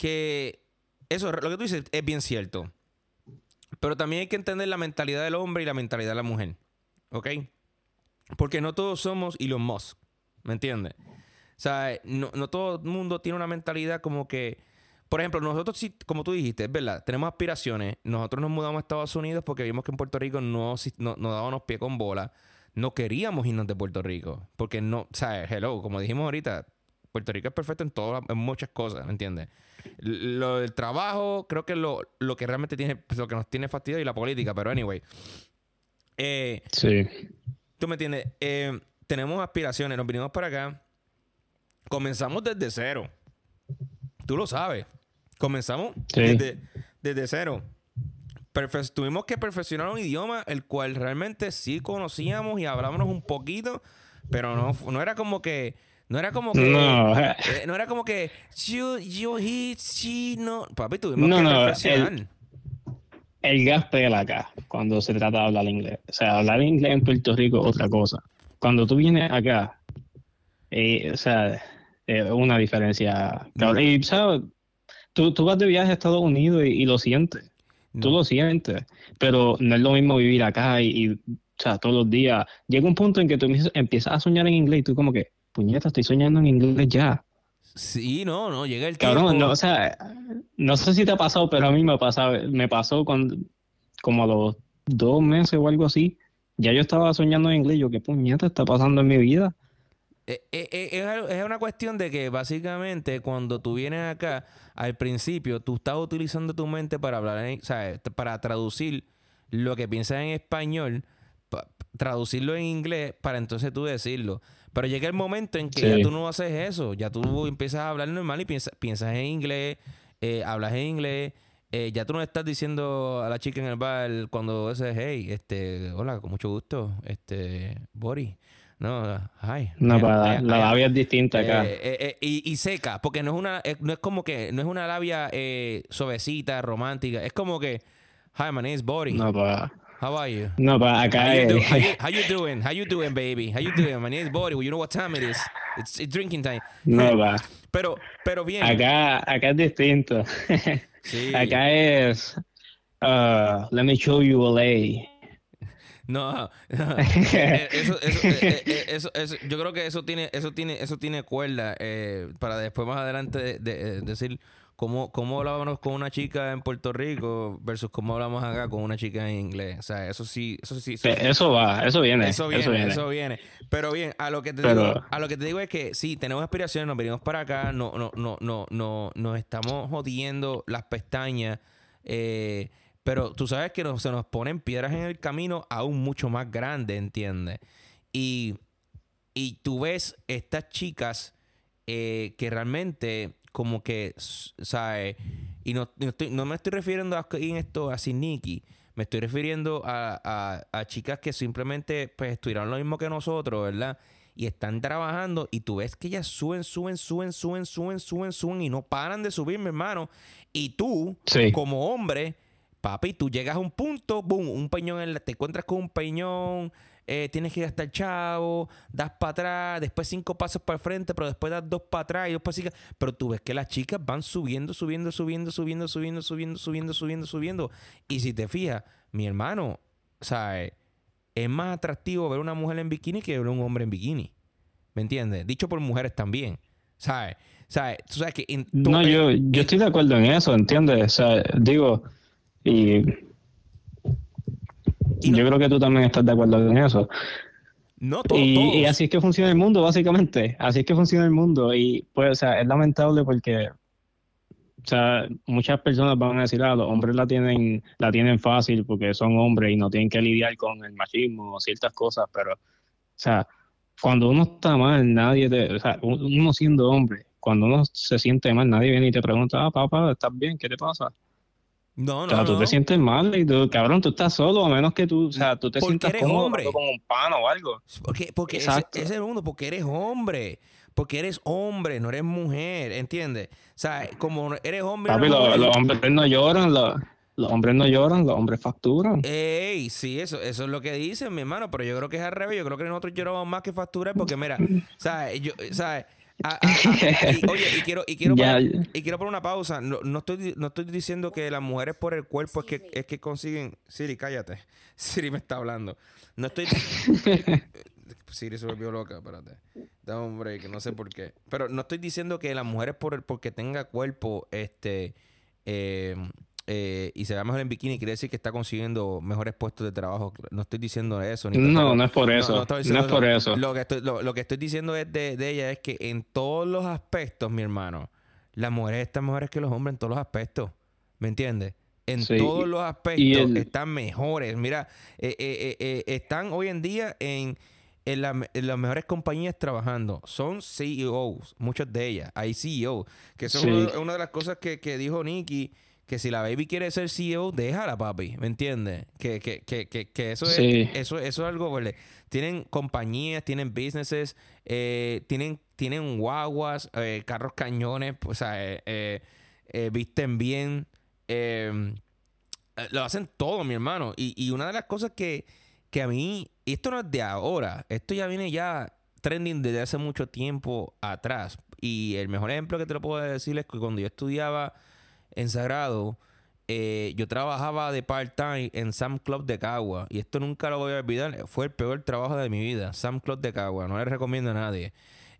que eso, lo que tú dices es bien cierto. Pero también hay que entender la mentalidad del hombre y la mentalidad de la mujer. ¿Ok? Porque no todos somos Elon Musk. ¿Me entiendes? O sea, no, todo el mundo tiene una mentalidad como que. Por ejemplo, nosotros, como tú dijiste, es verdad, tenemos aspiraciones. Nosotros nos mudamos a Estados Unidos porque vimos que en Puerto Rico no, no, no dábamos pie con bola. No queríamos irnos de Puerto Rico. Porque no, o sea, hello, como dijimos ahorita, Puerto Rico es perfecto en todas, en muchas cosas, ¿me entiendes? Lo del trabajo, creo que lo, lo que realmente tiene, pues, lo que nos tiene fastidio y la política, pero anyway. Eh, sí. ¿Tú me entiendes? Eh, tenemos aspiraciones, nos vinimos para acá. Comenzamos desde cero. Tú lo sabes. Comenzamos desde, desde cero. tuvimos que perfeccionar un idioma el cual realmente sí conocíamos y hablábamos un poquito, pero no, no era como que no era como que. No, eh, no era como que. Yo, yo, he, sí, no. Papi, tuvimos no, que no, el, el gas pela acá cuando se trata de hablar inglés. O sea, hablar inglés en Puerto Rico es otra cosa. Cuando tú vienes acá, eh, o sea, es una diferencia. Y, ¿sabes? Tú, tú vas de viaje a Estados Unidos y, lo sientes. Tú lo sientes. Pero no es lo mismo vivir acá y, y, o sea, todos los días. Llega un punto en que tú empiezas a soñar en inglés y tú, como que puñeta, estoy soñando en inglés ya. Sí, no, no, llega el Cabrón, tiempo. No, o sea, no sé si te ha pasado, pero a mí me, pasado, me pasó cuando, como a los dos meses o algo así. Ya yo estaba soñando en inglés. Yo, ¿qué puñeta está pasando en mi vida? Eh, eh, eh, es, una cuestión de que básicamente cuando tú vienes acá, al principio, tú estás utilizando tu mente para hablar, o sea, para traducir lo que piensas en español, traducirlo en inglés para entonces tú decirlo. Pero llega el momento en que ya tú no haces eso. Ya tú empiezas a hablar normal y piensas, piensas en inglés, eh, hablas en inglés. Eh, ya tú no estás diciendo a la chica en el bar cuando ese hey, este, hola, con mucho gusto, este, Bori. No, hi. No, la labia es distinta acá. Eh, y, seca, porque no es una, no es como que, no es una labia suavecita, romántica. Es como que, hi, my name is Bori. No, para. How are you? No, pero acá how you, how, you, how you doing? How you doing, baby? How you doing? My name is. Well, you know what time it is. It's, it's drinking time. No, va. Pero, pero bien. Acá, acá es distinto. Sí. Acá es, uh, let me show you LA. No, eh, eso, eso, eh, eh, eso, eso, yo creo que eso tiene, eso tiene, eso tiene cuerda eh, para después más adelante de, de, decir cómo, cómo hablábamos con una chica en Puerto Rico versus cómo hablamos acá con una chica en inglés. O sea, eso sí, eso sí. Eso, va, eso viene. Eso viene, eso viene. Pero bien, a lo que te digo, a lo que te digo es que sí, tenemos aspiraciones, nos venimos para acá, no, no, no, no, no, nos estamos jodiendo las pestañas. Eh, pero tú sabes que se nos ponen piedras en el camino aún mucho más grande, ¿entiendes? Y, y tú ves estas chicas eh, que realmente como que, ¿sabes? Y no, no, me estoy refiriendo a, en esto a Nikki, me estoy refiriendo a, a, chicas que simplemente pues estudiaron lo mismo que nosotros, ¿verdad? Y están trabajando y tú ves que ellas suben, suben, suben, suben, suben, suben, suben y no paran de subir, mi hermano. Y tú, como hombre, papi, tú llegas a un punto, boom, un peñón, en te encuentras con un peñón, eh, tienes que gastar chavo, das para atrás, después cinco pasos para el frente, pero después das dos para atrás y dos para atrás. Pero tú ves que las chicas van subiendo, subiendo, subiendo, subiendo, subiendo, subiendo, subiendo, subiendo, subiendo. Y si te fijas, mi hermano, ¿sabes? Es más atractivo ver una mujer en bikini que ver un hombre en bikini. ¿Me entiendes? Dicho por mujeres también. ¿Sabes? ¿Sabes? Tú sabes que no, yo, yo estoy de acuerdo en eso, ¿entiendes? O sea, digo, y yo creo que tú también estás de acuerdo con eso. No, y, así es que funciona el mundo, básicamente. Así es que funciona el mundo. Y pues, o sea, es lamentable porque, o sea, muchas personas van a decir, ah, los hombres la tienen, la tienen fácil porque son hombres y no tienen que lidiar con el machismo o ciertas cosas, pero, o sea, cuando uno está mal, nadie te, o sea, uno siendo hombre, cuando uno se siente mal, nadie viene y te pregunta, ah, papá, ¿estás bien? ¿Qué te pasa? No, no, O sea, tú te sientes mal y tú, cabrón, tú estás solo, a menos que tú, o sea, tú te Porque sientas eres cómodo hombre. hablando como un pan o algo. Porque, porque ese, es el mundo, porque eres hombre. Porque eres hombre, no eres mujer, ¿entiendes? O sea, como eres hombre. Papi, no los hombres no lloran, los, los hombres no lloran, los hombres facturan. Ey, sí, eso, eso es lo que dicen, mi hermano, pero yo creo que es al revés. Yo creo que nosotros lloramos más que facturar, porque mira, ¿sabes? Yo, ¿sabes? A- a- a- y, oye, y quiero, y quiero, poner, y quiero poner una pausa. No, no estoy, no estoy diciendo que las mujeres por el cuerpo es que, es que consiguen. Siri, cállate. Siri me está hablando. No estoy. Siri se volvió loca, espérate. Dame un break, no sé por qué. Pero no estoy diciendo que las mujeres por el, porque tenga cuerpo, este, eh, eh, y se vea mejor en bikini, quiere decir que está consiguiendo mejores puestos de trabajo. No estoy diciendo eso. Ni No, no es por eso, no es por eso. Lo que estoy, lo, lo que estoy diciendo es de, de ella es que en todos los aspectos, mi hermano, las mujeres están mejores que los hombres en todos los aspectos. ¿Me entiendes? En Sí, todos los aspectos el- están mejores. Mira, eh, eh, están hoy en día en, en, la- en las mejores compañías trabajando. Son CEOs, muchas de ellas. Hay CEOs. Que eso Sí. es una, una de las cosas que, que dijo Nicky. Que si la baby quiere ser CEO, déjala, papi. ¿Me entiendes? Que, que, que, que, que eso, Sí. es, eso, eso es algo, ¿vale? Tienen compañías, tienen businesses, eh, tienen, tienen guaguas, eh, carros cañones, pues, o sea, eh, visten bien. eh, lo hacen todo, mi hermano. Y, y una de las cosas que, que a mí, y esto no es de ahora, esto ya viene ya trending desde hace mucho tiempo atrás. Y el mejor ejemplo que te lo puedo decir es que cuando yo estudiaba en Sagrado, eh, yo trabajaba de part-time en Sam Club de Cagua. Y esto nunca lo voy a olvidar. Fue el peor trabajo de mi vida. Sam Club de Cagua. No le recomiendo a nadie.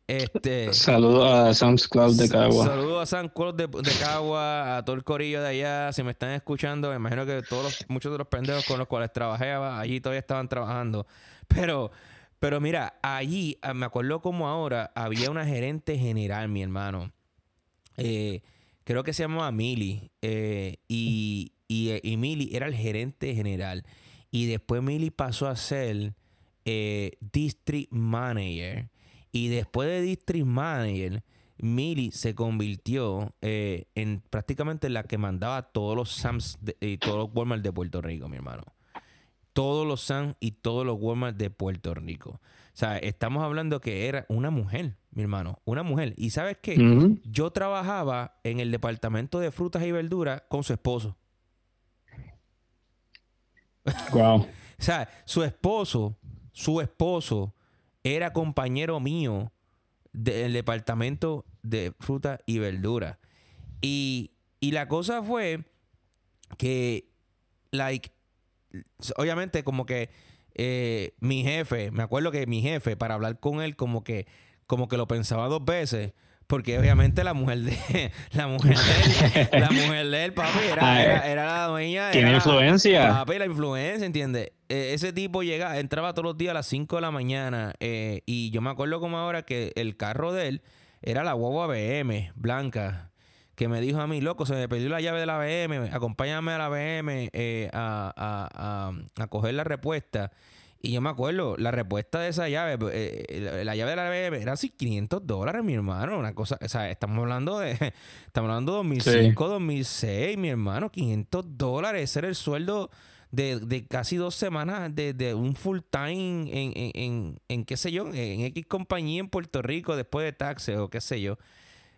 Este. Saludos a Sam's Club de Cagua. Saludos a San Cruz de, de Cagua, a todo el corillo de allá. Si me están escuchando, me imagino que todos los- muchos de los pendejos con los cuales trabajé allí todavía estaban trabajando. Pero, pero mira, allí, ah, me acuerdo como ahora, había una gerente general, mi hermano. Eh, creo que se llamaba Mili. eh, y, y, eh, era el gerente general. Y después Mili pasó a ser eh, District Manager. Y después de District Manager, Mili se convirtió en prácticamente la que mandaba todos los Sams y todos los Walmart de Puerto Rico, mi hermano. Todos los Sams y todos los Walmart de Puerto Rico. O sea, estamos hablando que era una mujer, mi hermano. Una mujer. ¿Y sabes qué? Yo trabajaba en el departamento de frutas y verduras con su esposo. Wow. O sea, su esposo, su esposo era compañero mío del departamento de fruta y verdura. Y, y la cosa fue que, like, obviamente como que eh, mi jefe, me acuerdo que mi jefe, para hablar con él, como que, como que lo pensaba dos veces. Porque obviamente la mujer de la mujer de él, la mujer de él, papi, era, era, era la dueña. Tiene la- influencia. Papi, la influencia, ¿entiendes? Eh, ese tipo llegaba, entraba todos los días a las 5 de la mañana eh, y yo me acuerdo como ahora que el carro de él era la guagua BM, blanca, que me dijo a mí, loco, se me perdió la llave de la BM, acompáñame a la BM eh, a, a- a- a coger la respuesta. Y yo me acuerdo, la respuesta de esa llave, eh, la, la llave de la BM eran así 500 dólares, mi hermano. Una cosa, o sea, estamos hablando de, estamos hablando de 2005, 2006, mi hermano, 500 dólares. Ese era el sueldo de, de casi dos semanas de, de un full time en, en, en, en, qué sé yo, en X compañía en Puerto Rico después de taxes o qué sé yo.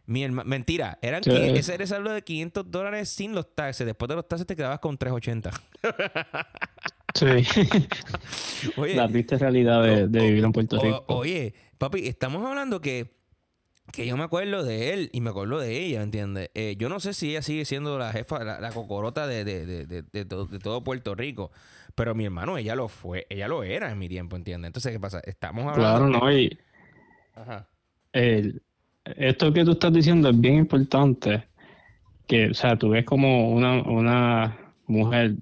Mi herma- mentira, eran Sí. ese era el saldo de 500 dólares sin los taxes. Después de los taxes te quedabas con 380. Sí. Oye, La triste realidad de, de vivir en Puerto o- Rico. oye, papi, estamos hablando que, que yo me acuerdo de él y me acuerdo de ella, ¿entiendes? Eh, yo no sé si ella sigue siendo la jefa, la, la cocorota de, de, de, de- de to- de todo Puerto Rico. Pero mi hermano, ella lo fue, ella lo era en mi tiempo, ¿entiendes? Entonces, ¿qué pasa? Estamos hablando. Claro, no, y Ajá. el- esto que tú estás diciendo es bien importante. Que, o sea, tú ves como una, una mujer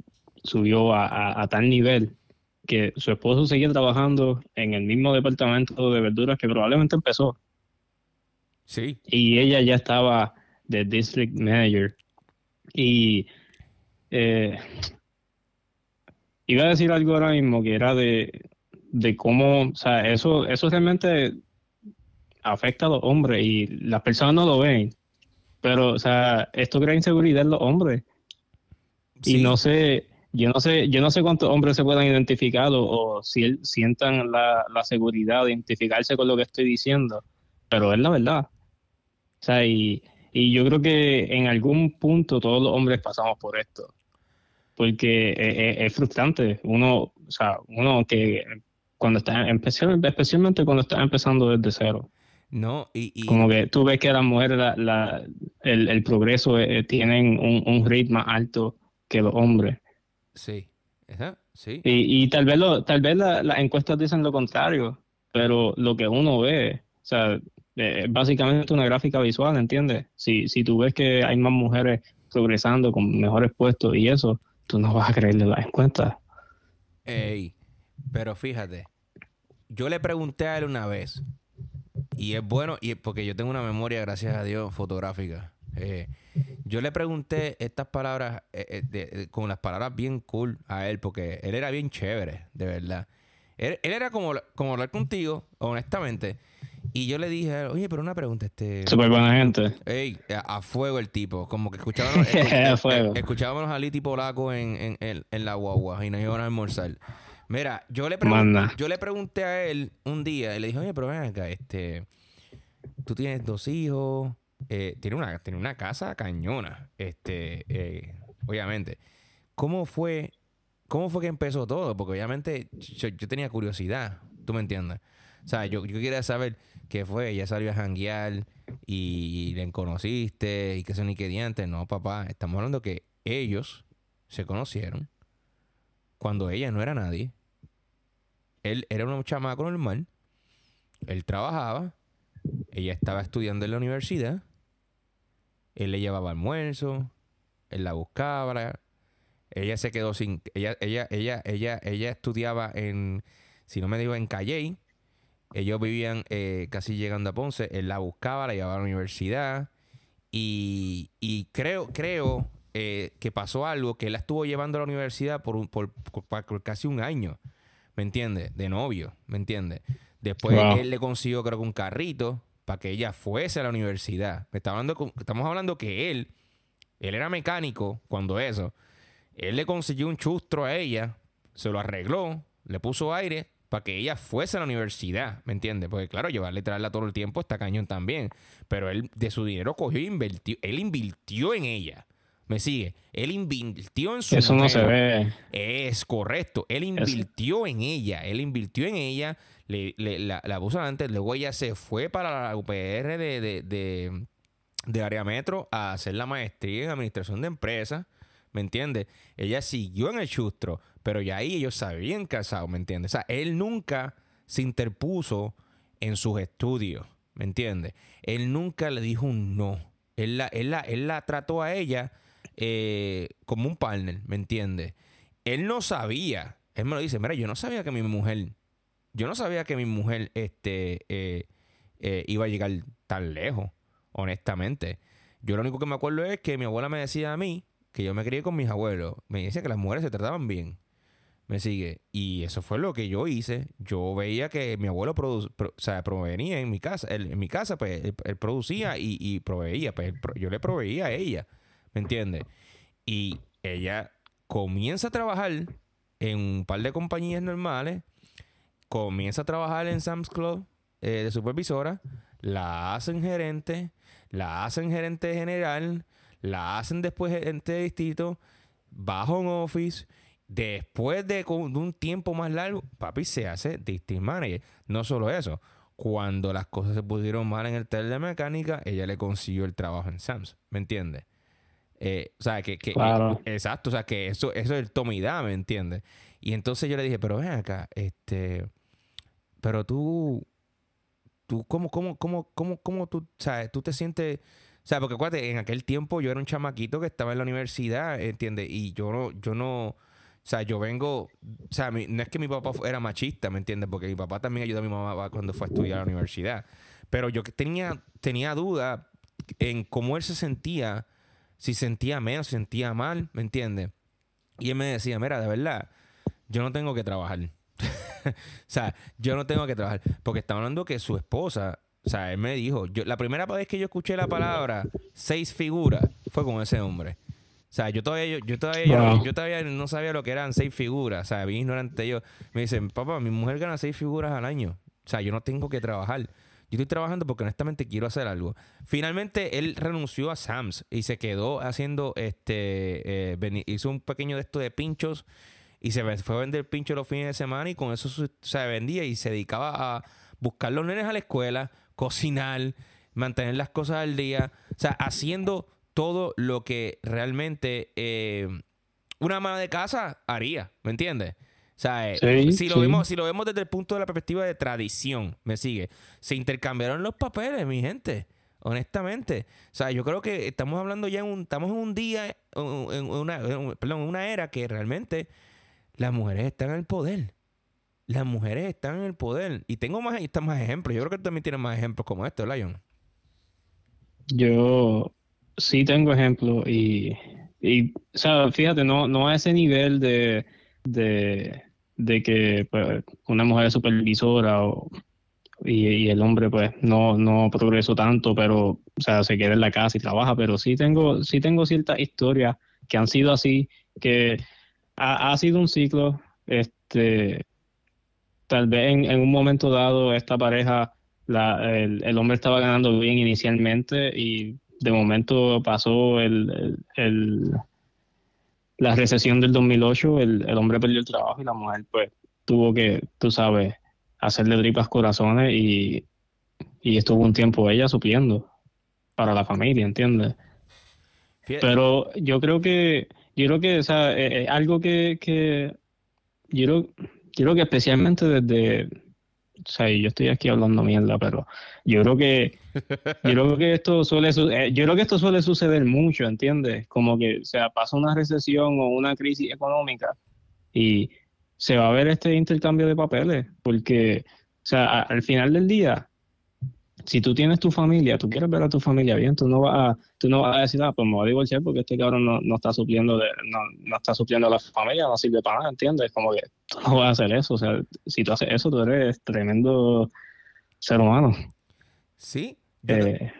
subió a, a- a tal nivel que su esposo seguía trabajando en el mismo departamento de verduras que probablemente empezó. Sí. y ella ya estaba de district manager y eh, iba a decir algo ahora mismo que era de, de cómo, o sea, eso, eso realmente afecta a los hombres y las personas no lo ven, pero, o sea, esto crea inseguridad en los hombres Y no sé, yo no sé, yo no sé cuántos hombres se puedan identificar o, si él, sientan la, la, seguridad de identificarse con lo que estoy diciendo, pero es la verdad. O sea, y, y yo creo que en algún punto todos los hombres pasamos por esto. Porque es, frustrante. Uno, o sea, uno que cuando está, especialmente cuando está empezando desde cero. No, y, Como que tú ves que las mujeres, la, el, el, progreso eh, tienen un, un ritmo más alto que los hombres. Sí, sí. Y, y tal vez, lo, tal vez las encuestas dicen lo contrario, pero lo que uno ve, o sea, es básicamente una gráfica visual, ¿entiendes? Si, si tú ves que hay más mujeres progresando con mejores puestos y eso, tú no vas a creerle las encuestas. Ey, pero fíjate, yo le pregunté a él una vez, y es bueno, y porque yo tengo una memoria, gracias a Dios, fotográfica. Eh, yo le pregunté estas palabras eh, eh, con las palabras bien cool a él, porque él era bien chévere, de verdad. Él, era como, como hablar contigo, honestamente. Y yo le dije, oye, pero una pregunta, este... Súper buena gente. Ey, a, fuego el tipo. Como que escuchábamos, escuchábamos a Liti Polaco en, en, en, la guagua y nos iban a almorzar. Mira, yo le, yo le pregunté a él un día y le dije, oye, pero ven acá, este... Tú tienes dos hijos, eh, tiene, una, tiene una casa cañona, este, eh, obviamente. ¿Cómo fue, ¿Cómo fue que empezó todo? Porque obviamente yo, tenía curiosidad, ¿tú me entiendes? O sea, yo, yo quería saber qué fue, ella salió a janguear y, le conociste y que son ni que dientes. No, papá, estamos hablando que ellos se conocieron cuando ella no era nadie. Él era un chamaco normal. Él trabajaba. Ella estaba estudiando en la universidad. Él le llevaba almuerzo, él la buscaba. Ella se quedó sin. Ella, ella, ella, ella, ella estudiaba en. Si no me digo, en Calley. Ellos vivían eh, casi llegando a Ponce. Él la buscaba, la llevaba a la universidad. Y, y creo, creo eh, que pasó algo que él la estuvo llevando a la universidad por, un, por, casi un año. ¿Me entiendes? De novio, ¿me entiendes? Después él le consiguió, creo que un carrito para que ella fuese a la universidad. hablando, estamos hablando que él, él era mecánico cuando eso. Él le consiguió un chustro a ella, se lo arregló, le puso aire para que ella fuese a la universidad, ¿me entiendes? Porque claro, llevarle y traerla todo el tiempo está cañón también. Pero él de su dinero cogió e invirtió, él invirtió en ella. ¿Me sigue? Él invirtió en su Eso no se ve. Es correcto. Él invirtió en ella. Él invirtió en ella le, la, la, puso luego ella se fue para la UPR de, de, de, área metro a hacer la maestría en administración de empresas, ¿me entiendes? Ella siguió en el chustro, pero ya ahí ellos se habían casado, ¿me entiendes? O sea, él nunca se interpuso en sus estudios, ¿me entiendes? Él nunca le dijo un no. Él la, él la, él la trató a ella eh, como un partner, ¿me entiendes? Él no sabía, él me lo dice, mira, yo no sabía que mi mujer yo no sabía que mi mujer este, eh, eh, iba a llegar tan lejos, honestamente. Yo lo único que me acuerdo es que mi abuela me decía a mí, que yo me crié con mis abuelos, me decía que las mujeres se trataban bien. Me sigue. Y eso fue lo que yo hice. Yo veía que mi abuelo sea, provenía en mi casa. en mi casa, pues, él, producía y, proveía. Pues yo le proveía a ella. ¿Me entiendes? Y ella comienza a trabajar en un par de compañías normales comienza a trabajar en Sam's Club eh, de supervisora, la hacen gerente, la hacen gerente general, la hacen después gerente de distrito, bajo en office. Después de, un tiempo más largo, papi se hace district manager. No solo eso, cuando las cosas se pusieron mal en el taller de mecánica, ella le consiguió el trabajo en Sam's. ¿Me entiendes? Eh, o sea, que, que exacto, o sea, que eso, eso es el tomidad, ¿me entiendes? Y entonces yo le dije, pero ven acá, este, pero tú, tú, ¿cómo, cómo, cómo, cómo, cómo tú, sabes, tú te sientes... O sea, porque acuérdate, en aquel tiempo yo era un chamaquito que estaba en la universidad, ¿entiendes? Y yo no, yo no, o sea, yo vengo, o sea, no es que mi papá era machista, ¿me entiendes? Porque mi papá también ayudó a mi mamá cuando fue a estudiar a la universidad. Pero yo tenía, tenía duda en cómo él se sentía, si sentía menos, si sentía mal, ¿me entiendes? Y él me decía, mira, de verdad, yo no tengo que trabajar. o sea, yo no tengo que trabajar. Porque estaba hablando que su esposa, o sea, él me dijo, yo, la primera vez que yo escuché la palabra seis figuras fue con ese hombre. O sea, yo todavía, yo, todavía, yo, todavía no sabía lo que eran seis figuras. O sea, bien ignorante yo. Me dicen, papá, mi mujer gana seis figuras al año. O sea, yo no tengo que trabajar. Yo estoy trabajando porque honestamente quiero hacer algo. Finalmente, él renunció a Sams y se quedó haciendo, este, eh, hizo un pequeño de esto de pinchos y se fue a vender pinchos los fines de semana y con eso se vendía y se dedicaba a buscar los nenes a la escuela, cocinar, mantener las cosas al día. O sea, haciendo todo lo que realmente eh, una ama de casa haría, ¿me entiendes? O sea, eh, si, lo vemos, si lo vemos desde el punto de la perspectiva de tradición, me sigue. Se intercambiaron los papeles, mi gente. Honestamente. O sea, yo creo que estamos hablando ya en un, estamos en un día, en una, perdón, en una era que realmente las mujeres están en el poder. Las mujeres están en el poder. Y tengo más, más ejemplos. Yo creo que tú también tienes más ejemplos como este, Lion. Yo sí tengo ejemplos y, y, o sea, fíjate, no, no a ese nivel de, de, de que pues, una mujer es supervisora o, y, el hombre pues no, no progresó tanto, pero, o sea, se queda en la casa y trabaja, pero sí tengo, sí tengo ciertas historias que han sido así, que ha, sido un ciclo, este, tal vez en, en un momento dado esta pareja la, el, el, hombre estaba ganando bien inicialmente y de momento pasó el, la recesión del 2008, el, el hombre perdió el trabajo y la mujer pues tuvo que, tú sabes, hacerle tripas corazones y, y estuvo un tiempo ella supliendo para la familia, ¿entiendes? Pero yo creo que, yo creo que, o sea, eh, eh, algo que, que yo, creo, yo creo que especialmente desde, o sea, yo estoy aquí hablando mierda, pero yo creo que yo creo que esto suele eh, yo creo que esto suele suceder mucho, ¿entiendes? Como que o sea, pasa una recesión o una crisis económica y se va a ver este intercambio de papeles, porque o sea, al final del día si tú tienes tu familia, tú quieres ver a tu familia bien, tú no vas a, tú no vas a decir, ah, pues me voy a divorciar porque este cabrón no, no está supliendo de, no, no, está supliendo a la familia, no sirve para nada, ¿entiendes? Como que tú no vas a hacer eso, o sea, si tú haces eso, tú eres tremendo ser humano. Sí. Yo, eh,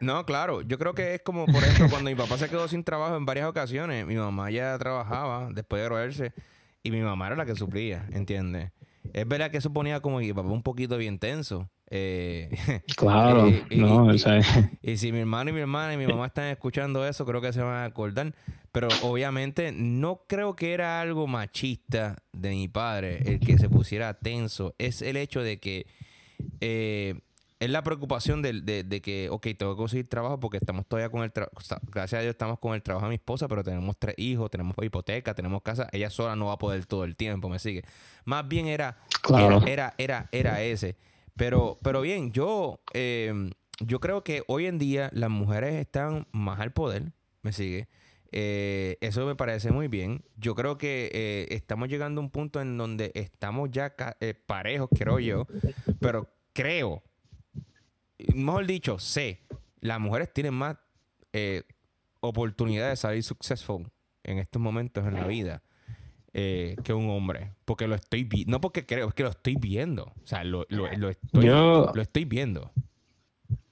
No, claro. Yo creo que es como, por ejemplo, cuando mi papá se quedó sin trabajo en varias ocasiones, mi mamá ya trabajaba después de graduarse y mi mamá era la que suplía, ¿entiendes? Es verdad que eso ponía como mi papá un poquito bien tenso. Eh, claro, no, y, si mi hermano y mi hermana y mi mamá están escuchando eso, creo que se van a acordar. Pero obviamente no creo que era algo machista de mi padre el que se pusiera tenso. Es el hecho de que eh, es la preocupación de, de, que, ok, tengo que conseguir trabajo porque estamos todavía con el trabajo. Gracias a Dios estamos con el trabajo de mi esposa, pero tenemos tres hijos, tenemos hipoteca, tenemos casa. Ella sola no va a poder todo el tiempo, me sigue. Más bien era, era, era, era, ese. Pero, pero bien, yo, em, yo creo que hoy en día las mujeres están más al poder, me sigue. Eh, eso me parece muy bien. Yo creo que eh, estamos llegando a un punto en donde estamos ya eh, parejos, creo yo. Pero creo mejor dicho, sé, las mujeres tienen más eh, oportunidades de salir successful en estos momentos en la vida eh, que un hombre. Porque lo estoy viendo. No porque creo, es que lo estoy viendo. O sea, lo, lo, estoy, lo estoy viendo.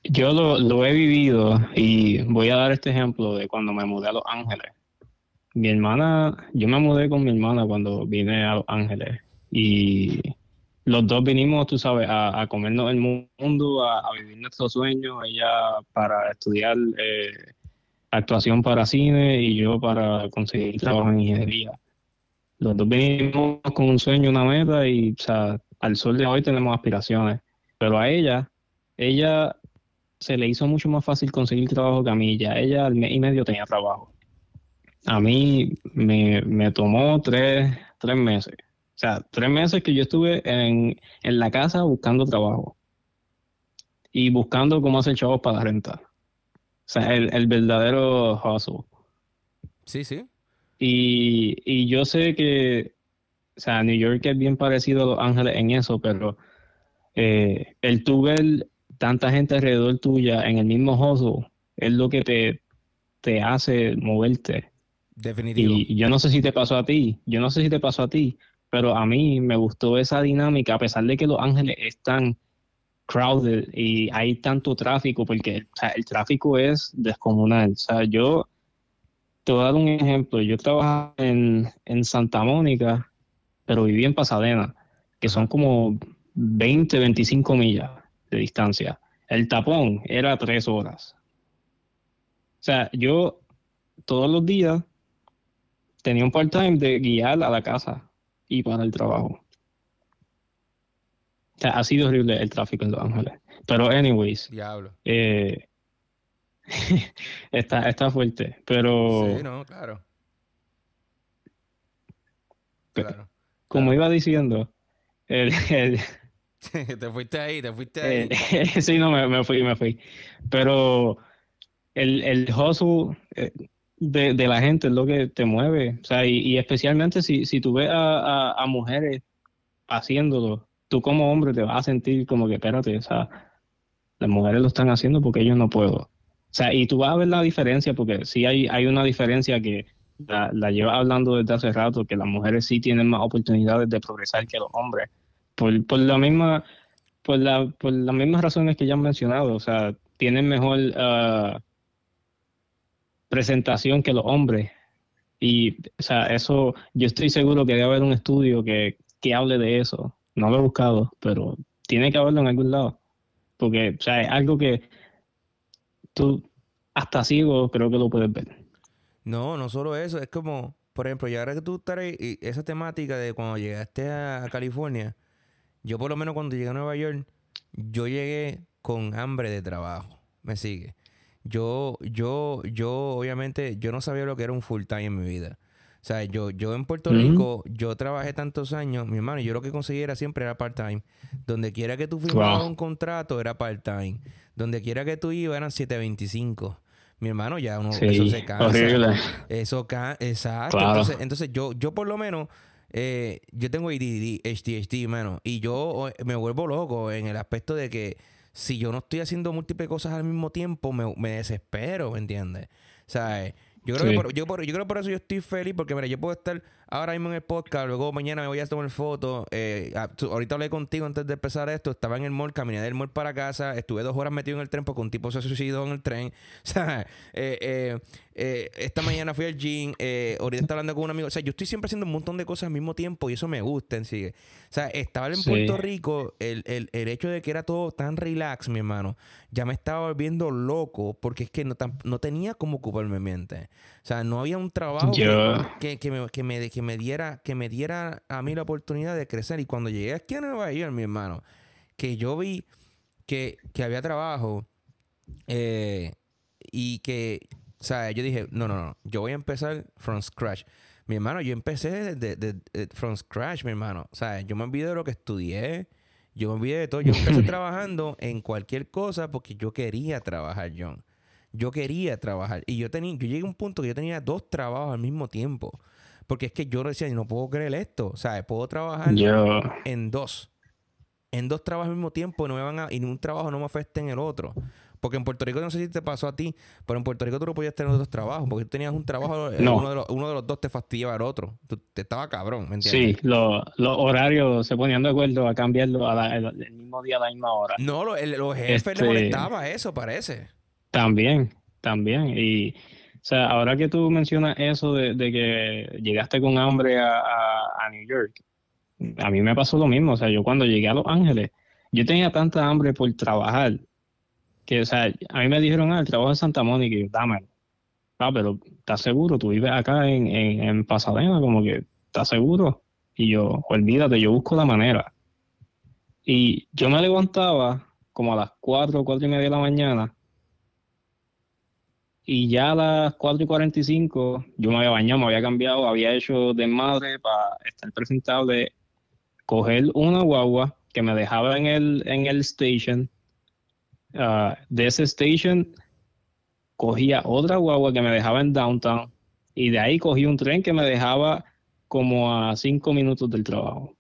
Yo lo, lo, he vivido y voy a dar este ejemplo de cuando me mudé a Los Ángeles. Mi hermana, yo me mudé con mi hermana cuando vine a Los Ángeles y los dos vinimos, tú sabes, a, comernos el mundo, a, vivir nuestros sueños, ella para estudiar eh, actuación para cine y yo para conseguir trabajo en ingeniería. Los dos vinimos con un sueño, una meta y, o sea, al sol de hoy tenemos aspiraciones. Pero a ella, ella se le hizo mucho más fácil conseguir trabajo que a mí. Ya ella al mes y medio tenía trabajo. A mí me, me tomó tres, tres meses o sea, tres meses que yo estuve en, la casa buscando trabajo y buscando cómo hacer chavos para la renta. O sea, el, verdadero hustle. Sí, sí. Y, yo sé que, o sea, New York es bien parecido a Los Ángeles en eso, pero eh, el tú ver tanta gente alrededor tuya en el mismo hustle es lo que te, te hace moverte. Definitivo. Y yo no sé si te pasó a ti, yo no sé si te pasó a ti, pero a mí me gustó esa dinámica, a pesar de que Los Ángeles están crowded y hay tanto tráfico, porque el tráfico es descomunal. O sea, yo, te voy a dar un ejemplo. Yo trabajaba en, en Santa Mónica, pero viví en Pasadena, que son como 20, 25 millas de distancia. El tapón era tres horas. O sea, yo todos los días tenía un part-time de guiar a la casa y para el trabajo. O sea, ha sido horrible el tráfico en Los Ángeles. Pero, anyways. Diablo. Eh, está, está fuerte, pero... Sí, no, claro. Claro. Como iba diciendo, el, te fuiste ahí, te fuiste ahí. Eh, sí, no, me, fui, me fui. Pero el, el hustle eh, de, de, la gente es lo que te mueve. O sea, y, especialmente si, si tú ves a, a, mujeres haciéndolo, tú como hombre te vas a sentir como que, espérate, o sea, las mujeres lo están haciendo porque ellos no puedo. O sea, y tú vas a ver la diferencia, porque sí hay, hay una diferencia que la, la lleva hablando desde hace rato, que las mujeres sí tienen más oportunidades de progresar que los hombres por, por la misma, por, la, por las mismas razones que ya han mencionado, o sea, tienen mejor ah, presentación que los hombres. Y, o sea, eso, yo estoy seguro que debe haber un estudio que, que hable de eso. No lo he buscado, pero tiene que haberlo en algún lado. Porque, o sea, es algo que tú, hasta ciego, creo que lo puedes ver. No, no solo eso, es como, por ejemplo, y ahora que tú estás ahí, esa temática de cuando llegaste a California, yo por lo menos cuando llegué a Nueva York, yo llegué con hambre de trabajo. ¿Me sigue? Yo, yo, yo, obviamente, yo no sabía lo que era un full time en mi vida. O sea, yo, yo en Puerto Rico, yo trabajé tantos años, mi hermano, yo lo que conseguí era siempre era part-time. Donde quiera que tú firmabas un contrato era part-time. Donde quiera que tú ibas eran 725. Mi hermano, ya uno, eso se cansa. Eso cansa, exacto. Entonces, entonces yo, yo por lo menos, eh, yo tengo ADD, HDHD, mano, y yo me vuelvo loco en el aspecto de que si yo no estoy haciendo múltiples cosas al mismo tiempo, me, me desespero, ¿me entiendes? O sea, yo creo, que por, yo, yo creo por eso yo estoy feliz, porque mira, yo puedo estar ahora mismo en el podcast, luego mañana me voy a tomar fotos. Eh, ahorita hablé contigo antes de empezar esto, estaba en el mall, caminé del mall para casa, estuve dos horas metido en el tren porque un tipo se suicidó en el tren. O sea, eh, eh, eh, esta mañana fui al gym, ahorita estaba hablando con un amigo. O sea, yo estoy siempre haciendo un montón de cosas al mismo tiempo y eso me gusta en sí. O sea, estaba en Puerto Rico, el, el, el, hecho de que era todo tan relax, mi hermano, ya me estaba volviendo loco porque es que no, no tenía cómo ocuparme mi mente. O sea, no había un trabajo que, que, me, que, me, que me diera, que me diera a mí la oportunidad de crecer. Y cuando llegué aquí a Nueva York, mi hermano, que yo vi que, había trabajo eh, y que, o sea, yo dije, no, no, no, yo voy a empezar from scratch. Mi hermano, yo empecé de, de, from scratch, mi hermano. O sea, yo me olvidé de lo que estudié. Yo me olvidé de todo. Yo empecé trabajando en cualquier cosa porque yo quería trabajar, John. Yo quería trabajar. Y yo tenía, yo llegué a un punto que yo tenía dos trabajos al mismo tiempo. Porque es que yo decía, no puedo creer esto. O sea, puedo trabajar en dos. En dos trabajos al mismo tiempo y, no me van a, y un trabajo no me afecte en el otro. Porque en Puerto Rico no sé si te pasó a ti, pero en Puerto Rico tú no podías tener dos trabajos. Porque tú tenías un trabajo, eh, uno, de los, uno de los dos te fastidiaba al otro. Tú, te estaba cabrón, ¿me entiendes? Sí, los horarios se ponían de acuerdo a cambiarlo a el, mismo día a la misma hora. No, los jefes este molestaba eso, parece. También, también. Y o sea, ahora que tú mencionas eso de, que llegaste con hambre a, New York, a mí me pasó lo mismo. O sea, yo cuando llegué a Los Ángeles, yo tenía tanta hambre por trabajar que, o sea, a mí me dijeron, ah, el trabajo en Santa Mónica, y yo, dame. Ah, pero ¿estás seguro? Tú vives acá en, en, Pasadena, como que, ¿estás seguro? Y yo, olvídate, yo busco la manera. Y yo me levantaba como a las 4 o 4 y media de la mañana y ya a las 4 y 45 yo me había bañado, me había cambiado, había hecho de madre para estar presentable, coger una guagua que me dejaba en el, en el station. Ah, de ese station cogía otra guagua que me dejaba en downtown y de ahí cogí un tren que me dejaba como a cinco minutos del trabajo.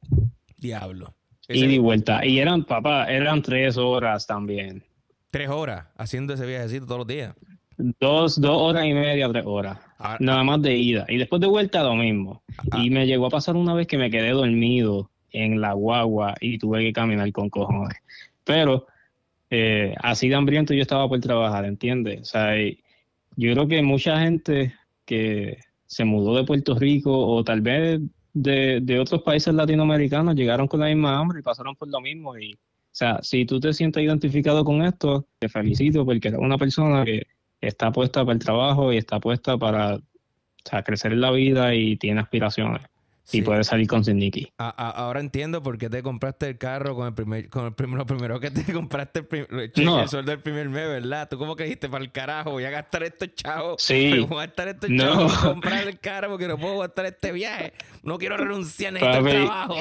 Diablo. Y de vuelta. Y eran, papá, eran tres horas también. Tres horas haciendo ese viajecito todos los días. Dos, dos horas y media, tres horas. Ah, nada más de ida. Y después de vuelta lo mismo. Ah. Y me llegó a pasar una vez que me quedé dormido en la guagua y tuve que caminar con cojones. Pero eh, así de hambriento yo estaba por trabajar, ¿entiendes? O sea, yo creo que mucha gente que se mudó de Puerto Rico o tal vez de, de otros países latinoamericanos llegaron con la misma hambre y pasaron por lo mismo. Y, o sea, si tú te sientes identificado con esto, te felicito porque eres una persona que está puesta para el trabajo y está puesta para o sea, crecer en la vida y tiene aspiraciones. Y puede salir con Sindiki. ahora entiendo por qué te compraste el carro con el primer, con el primero, primero que te compraste el, primer, el sueldo del primer mes, ¿verdad? Tú como que dijiste, para el carajo, voy a gastar estos chavos. Sí. Voy a gastar estos no. chavos comprar el carro porque no puedo gastar este viaje. No quiero renunciar, a este trabajo.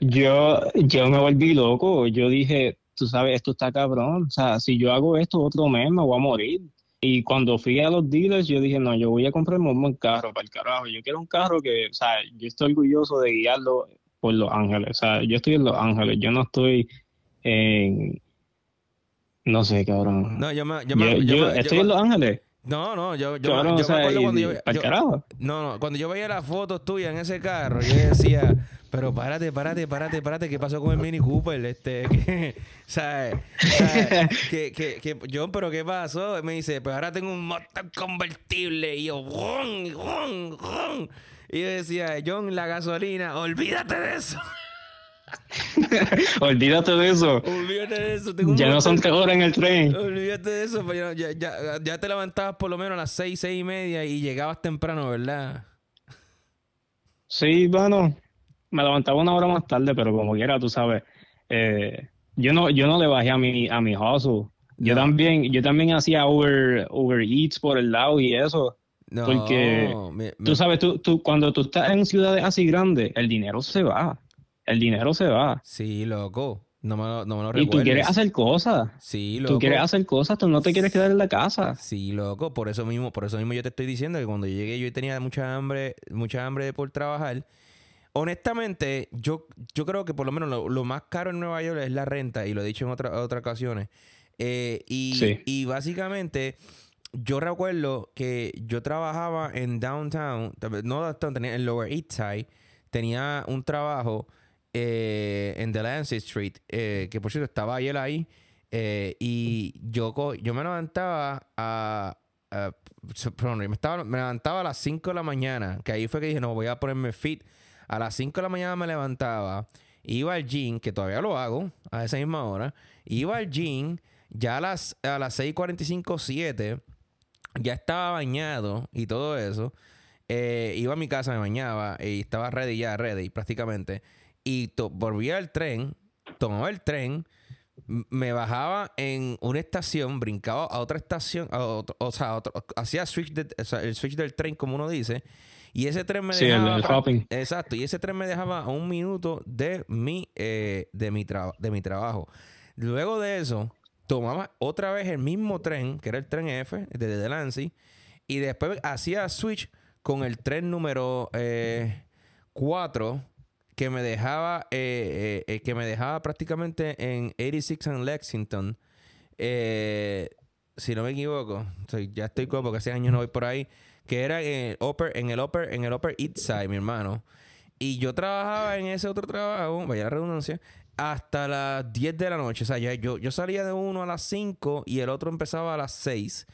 Yo, yo me volví loco. Yo dije, tú sabes, esto está cabrón. O sea, si yo hago esto otro mes, me voy a morir. Y cuando fui a los dealers, yo dije, no, yo voy a comprarme un buen carro para el carajo. Yo quiero un carro que, o sea, yo estoy orgulloso de guiarlo por Los Ángeles. O sea, yo estoy en Los Ángeles, yo no estoy en... No sé, cabrón. No, yo me... Yo, yo, estoy en Los Ángeles. No, no, yo, yo, yo, me acuerdo cuando yo. No, no, cuando yo veía las fotos tuyas en ese carro, yo decía, pero párate, párate, párate, párate, ¿qué pasó con el Mini Cooper? Este, que, ¿sabes? que, que, que, John, pero ¿qué pasó? Me dice, pues ahora tengo un motor convertible. Y yo, ¡ron, ron, ron! Y yo decía, John, la gasolina, olvídate de eso. Olvídate de eso. Olvídate de eso. ya no son tres horas en el tren. Olvídate de eso. Pues ya, ya, ya, te levantabas por lo menos a las seis, seis y media y llegabas temprano, ¿verdad? Sí, bueno, me levantaba una hora más tarde, pero como quiera, tú sabes, eh, yo no, yo no le bajé a mi, a mi hustle. Yo también, yo también hacía Uber, Uber Eats por el lado y eso. No, porque tú sabes, tú, tú, cuando tú estás en ciudades así grandes, el dinero se va el dinero se va. Sí, loco. No me lo, no me lo Y tú quieres hacer cosas. Sí, loco. Tú quieres hacer cosas, tú no te quieres quedar en la casa. Sí, loco. Por eso mismo, por eso mismo yo te estoy diciendo que cuando yo llegué yo tenía mucha hambre, mucha hambre por trabajar. Honestamente, yo, yo creo que por lo menos lo, más caro en Nueva York es la renta, y lo he dicho en otra, otras ocasiones. Eh, y, y básicamente, yo recuerdo que yo trabajaba en downtown, no downtown, tenía en Lower East Side, tenía un trabajo eh, en Delancey Street, eh, que por cierto estaba ayer ahí, eh, y yo, yo me levantaba a... me, estaba, me levantaba a las 5 de la mañana, que ahí fue que dije, no, voy a ponerme fit. A las 5 de la mañana me levantaba, iba al gym, que todavía lo hago a esa misma hora, iba al gym, ya a las, a las 6.45, 7, ya estaba bañado y todo eso. iba a mi casa, me bañaba y estaba ready ya, ready prácticamente y volvía al tren, tomaba el tren, me bajaba en una estación, brincaba a otra estación, o sea, hacía switch el switch del tren, como uno dice, y ese tren me dejaba. Exacto, y ese tren me dejaba a un minuto de mi, eh, de, mi de mi trabajo. Luego de eso, tomaba otra vez el mismo tren, que era el tren F, desde Delancey, y después hacía switch con el tren número 4. Eh, que me dejaba, eh, que me dejaba prácticamente en 86 and Lexington. si no me equivoco, ya estoy como porque hace años no voy por ahí. Que era en el Upper, en el Upper, en el Upper East Side, mi hermano. Y yo trabajaba en ese otro trabajo, vaya la redundancia, hasta las 10 de la noche. O sea, yo, yo salía de uno a las 5 y el otro empezaba a las 6.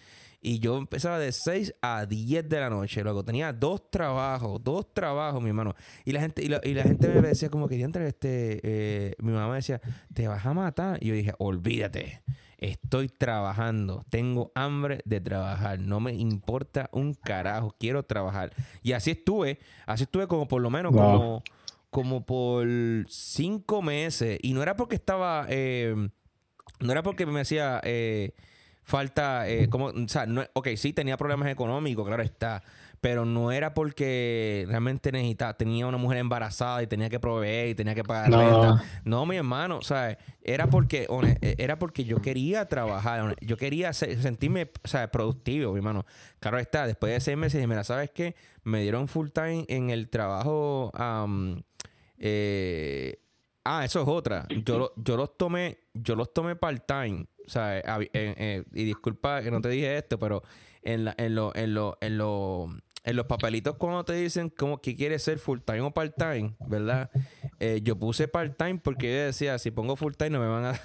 Y yo empezaba de 6 a 10 de la noche. Luego tenía dos trabajos, dos trabajos, mi hermano. Y la gente, y la, gente me decía como que entre este, eh, mi mamá decía, te vas a matar. Y yo dije, olvídate, estoy trabajando, tengo hambre de trabajar, no me importa un carajo, quiero trabajar. Y así estuve, así estuve como por lo menos como, como por cinco meses. Y no era porque estaba, eh, no era porque me hacía... Eh, falta, eh, como, o sea, no, ok, sí tenía problemas económicos, claro está, pero no era porque realmente necesitaba, tenía una mujer embarazada y tenía que proveer y tenía que pagar no. renta. No, mi hermano, o sea, era porque, eh, era porque yo quería trabajar, yo quería sentirme, o sea, productivo, mi hermano. Claro está, después de seis meses, mira, ¿sabes qué? Me dieron full time en el trabajo, eh, ah, eso es otra. Yo, yo los tomé, yo los tomé part-time o sea, eh, eh, y disculpa que no te dije esto, pero en, la, en, lo, en, lo, en, lo, en los papelitos cuando te dicen como que quieres ser full time o part time, ¿verdad? Eh, yo puse part time porque yo decía, si pongo full time no me van a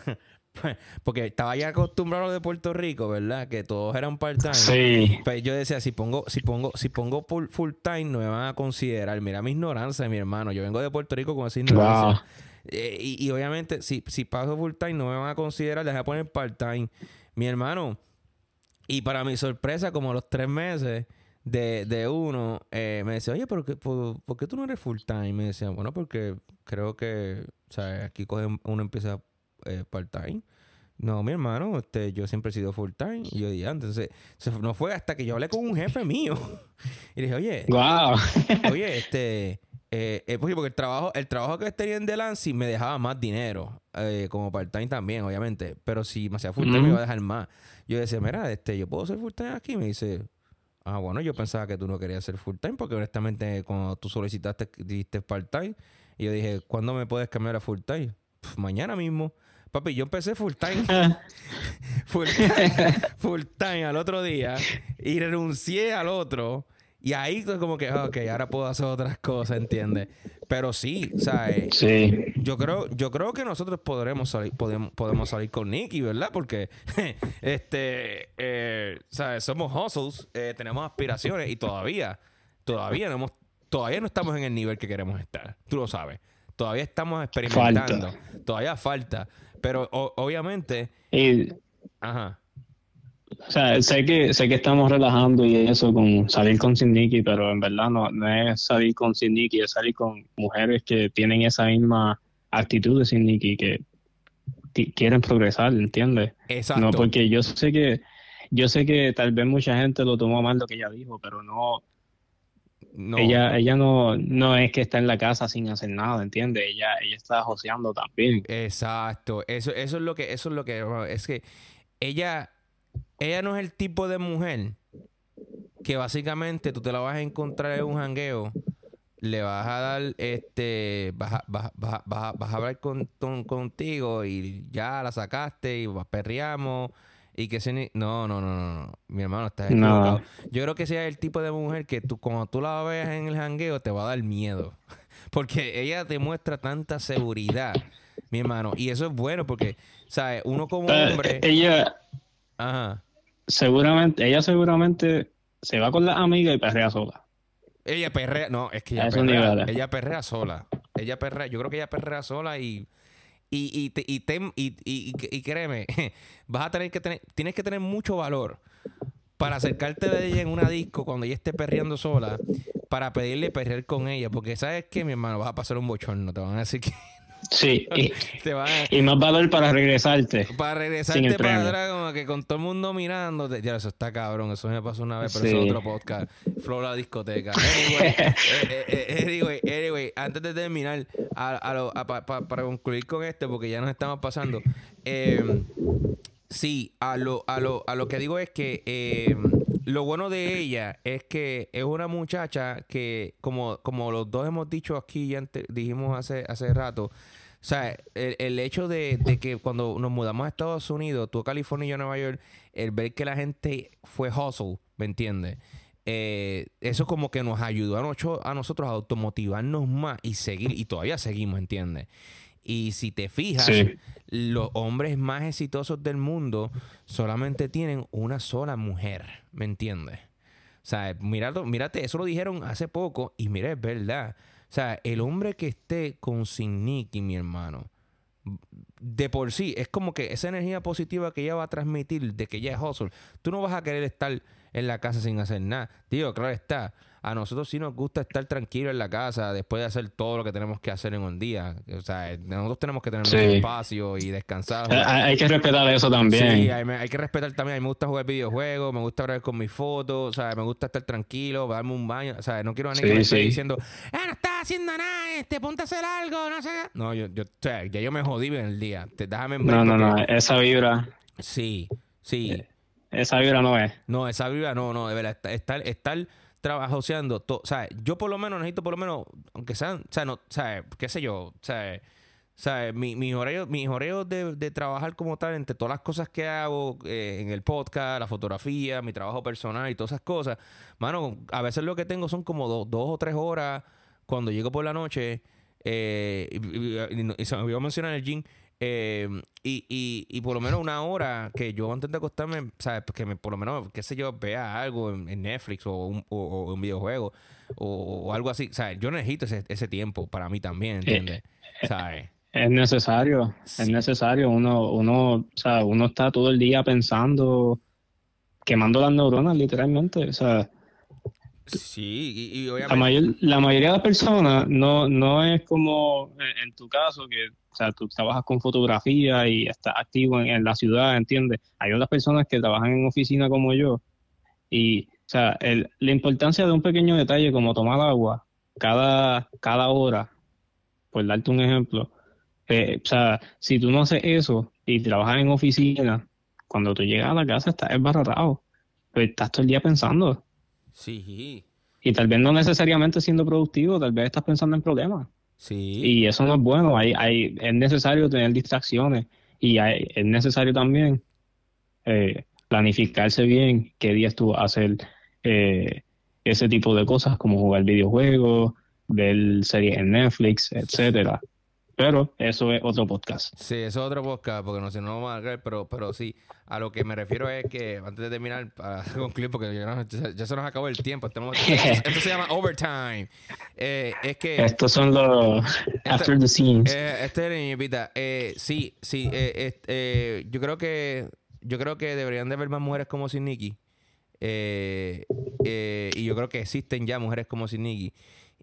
porque estaba ya acostumbrado a lo de Puerto Rico, ¿verdad? Que todos eran part-time. Sí. Pues yo decía, si pongo, si pongo, si pongo full, time, no me van a considerar. Mira mi ignorancia, mi hermano. Yo vengo de Puerto Rico con esa ignorancia. Eh, y, obviamente, si, si paso full time, no me van a considerar, les voy a poner part-time. Mi hermano. Y para mi sorpresa, como los tres meses de, de uno, eh, me decía, oye, ¿por qué, por, qué, tú no eres full time? Me decía, bueno, porque creo que, o sea, aquí coge, uno empieza eh, part time. No, mi hermano, este, yo siempre he sido full time. Y yo dije, entonces, no fue hasta que yo hablé con un jefe mío. y dije, oye, wow. oye, este, eh, eh porque el trabajo, el trabajo que tenía en Delancey me dejaba más dinero, eh, como part-time también, obviamente. Pero si me hacía full-time me iba a dejar más. Yo decía, mira, este, yo puedo ser full-time aquí. me dice, ah, bueno, yo pensaba que tú no querías ser full-time, porque honestamente, cuando tú solicitaste, dijiste part-time. Y yo dije, ¿cuándo me puedes cambiar a full-time? Mañana mismo. Papi, yo empecé full time. full time. Full time al otro día. Y renuncié al otro. Y ahí como que, ok, ahora puedo hacer otras cosas, ¿entiendes? Pero sí, ¿sabes? Sí. Yo creo, yo creo que nosotros podremos salir, podemos, podemos salir con Nicky, ¿verdad? Porque, este, eh, ¿sabes? Somos hustles, eh, tenemos aspiraciones y todavía, todavía no hemos, todavía no estamos en el nivel que queremos estar. Tú lo sabes. Todavía estamos experimentando. Todavía falta. Pero obviamente. ajá. O sea, sé que, sé que estamos relajando y eso con salir con Sidniki, pero en verdad no, no es salir con Sidniki, es salir con mujeres que tienen esa misma actitud de Sidniki, que quieren progresar, ¿entiendes? Exacto. No, porque yo sé que, yo sé que tal vez mucha gente lo tomó mal lo que ella dijo, pero no, ella, ella no, no es que está en la casa sin hacer nada, ¿entiendes? Ella, ella está joseando también. Exacto. Eso, eso es lo que, eso es lo que, es que ella, ella no es el tipo de mujer que básicamente tú te la vas a encontrar en un jangueo, le vas a dar, este, vas a, vas, vas, vas, a hablar con, contigo y ya la sacaste y perreamos y que se no, no, no, no, no. Mi hermano, está equivocado. Yo creo que sea el tipo de mujer que tú, cuando tú la veas en el jangueo, te va a dar miedo. Porque ella te muestra tanta seguridad, mi hermano. Y eso es bueno porque, ¿sabes? Uno como eh, hombre. Ella. Ajá. Seguramente, ella seguramente se va con la amiga y perrea sola. Ella perrea, no, es que ella perrea, ella perrea sola. Ella perrea, yo creo que ella perrea sola y y, y, y, y, y, créeme, vas a tener que tener, tienes que tener mucho valor para acercarte de ella en una disco cuando ella esté perreando sola, para pedirle perrear con ella, porque sabes que mi hermano vas a pasar un bochorno, te van a decir que Sí, y, más valor para regresarte. Para regresarte para atrás, como que con todo el mundo mirándote. Ya, eso está cabrón. Eso me pasó una vez, pero eso es otro podcast. Flor discoteca. Anyway, eh, eh, eh, anyway, anyway, antes de terminar, para concluir con esto, porque ya nos estamos pasando. sí, a lo, a, lo, a lo que digo es que lo bueno de ella es que es una muchacha que, como, como los dos hemos dicho aquí, ya dijimos hace, hace rato, o sea, el, hecho de, que cuando nos mudamos a Estados Unidos, tú a California y yo a Nueva York, el ver que la gente fue hustle, ¿me entiendes? Eh, eso como que nos ayudó a, a nosotros a automotivarnos más y seguir, y todavía seguimos, ¿entiendes? Y si te fijas, los hombres más exitosos del mundo solamente tienen una sola mujer, ¿me entiendes? O sea, mírate, mírate, eso lo dijeron hace poco y mira, es verdad. O sea, el hombre que esté con Sin mi hermano, de por sí, es como que esa energía positiva que ella va a transmitir de que ella es hustle, tú no vas a querer estar en la casa sin hacer nada. Digo, claro está, a nosotros sí nos gusta estar tranquilos en la casa después de hacer todo lo que tenemos que hacer en un día. O sea, nosotros tenemos que tener espacio y descansar. Eh, hay que respetar eso también. Sí, hay, que respetar también. A mí me gusta jugar videojuegos, me gusta hablar con mis fotos, o sea, me gusta estar tranquilo, darme un baño. O sea, no quiero a nadie que me esté diciendo, ah, no estás haciendo nada, este, ponte a hacer algo, no sé. No, yo, yo, o sea, ya yo me jodí en el día. Te, déjame No, no, no, esa vibra. Sí, sí. Eh, esa vibra no es. No, esa vibra no, no, de verdad. Estar, estar trabajoseando. O sea, yo por lo menos necesito por lo menos, aunque sean, o sea, no, sea, qué sé yo, o sea, mi, mis horarios, mis de, de, trabajar como tal, entre todas las cosas que hago eh, en el podcast, la fotografía, mi trabajo personal y todas esas cosas, mano, a veces lo que tengo son como dos o tres horas cuando llego por la noche, eh, y, se me olvidó mencionar el gym, Eh, y, y, y por lo menos una hora que yo antes de acostarme, ¿sabes? Que me, por lo menos, qué sé yo, vea algo en, Netflix o un, o, un videojuego o, algo así. ¿Sabes? Yo necesito ese, ese tiempo para mí también, ¿entiendes? ¿Sabes? Es necesario, es necesario. Uno, uno, o sea, uno está todo el día pensando, quemando las neuronas, literalmente. O sea, Sí, y, obviamente... La, mayoría de las personas no, no es como en, tu caso, que o sea, tú trabajas con fotografía y estás activo en, la ciudad, ¿entiendes? Hay otras personas que trabajan en oficina como yo y, o sea, la importancia de un pequeño detalle como tomar agua cada, cada hora, por darte un ejemplo, eh, o sea, si tú no haces eso y trabajas en oficina, cuando tú llegas a la casa estás esbarrotado, pues estás todo el día pensando Sí. Y tal vez no necesariamente siendo productivo, tal vez estás pensando en problemas. Sí. Y eso no es bueno. Hay, hay, es necesario tener distracciones y es necesario también eh, planificarse bien qué días tú vas a hacer eh, ese tipo de cosas como jugar videojuegos, ver series en Netflix, etcétera. Pero eso es otro podcast. Sí, eso es otro podcast, porque no sé, no vamos a agarrar, pero, pero sí, a lo que me refiero es que, antes de terminar, para concluir, porque ya, se nos acabó el tiempo, estamos, esto, se llama overtime. Eh, es que... Estos son los after the scenes. Eh, este es eh, sí, sí, eh, yo creo que yo creo que deberían de haber más mujeres como Sin Nikki. y yo creo que existen ya mujeres como Sin Nikki.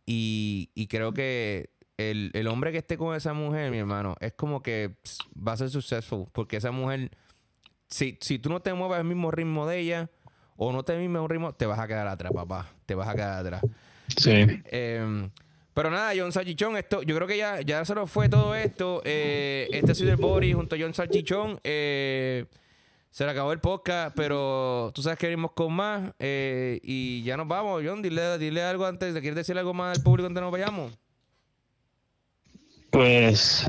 Y, y creo que el, el, hombre que esté con esa mujer, mi hermano, es como que va a ser successful. Porque esa mujer, si, si tú no te mueves al mismo ritmo de ella, o no te mismo ritmo, te vas a quedar atrás, papá. Te vas a quedar atrás. Sí. Em, pero nada, John Salchichón, esto, yo creo que ya, ya se nos fue todo esto. Eh, este ha sido el Body junto a John Salchichón. Eh, se le acabó el podcast, pero tú sabes que venimos con más. Eh, y ya nos vamos, John. Dile, dile algo antes. ¿Quieres decir algo más al público antes de nos vayamos? Pues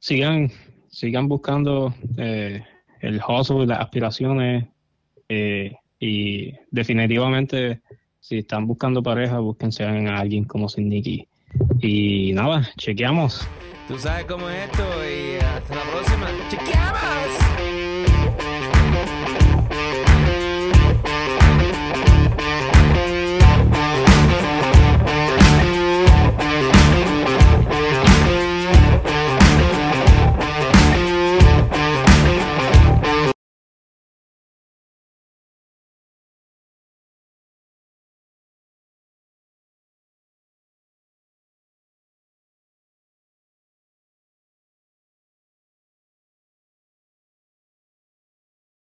sigan, sigan buscando eh, el hustle y las aspiraciones eh, y definitivamente si están buscando pareja, búsquense a alguien como Sidney Y nada, chequeamos. Tú sabes cómo es esto y hasta la próxima. ¡Chequeamos!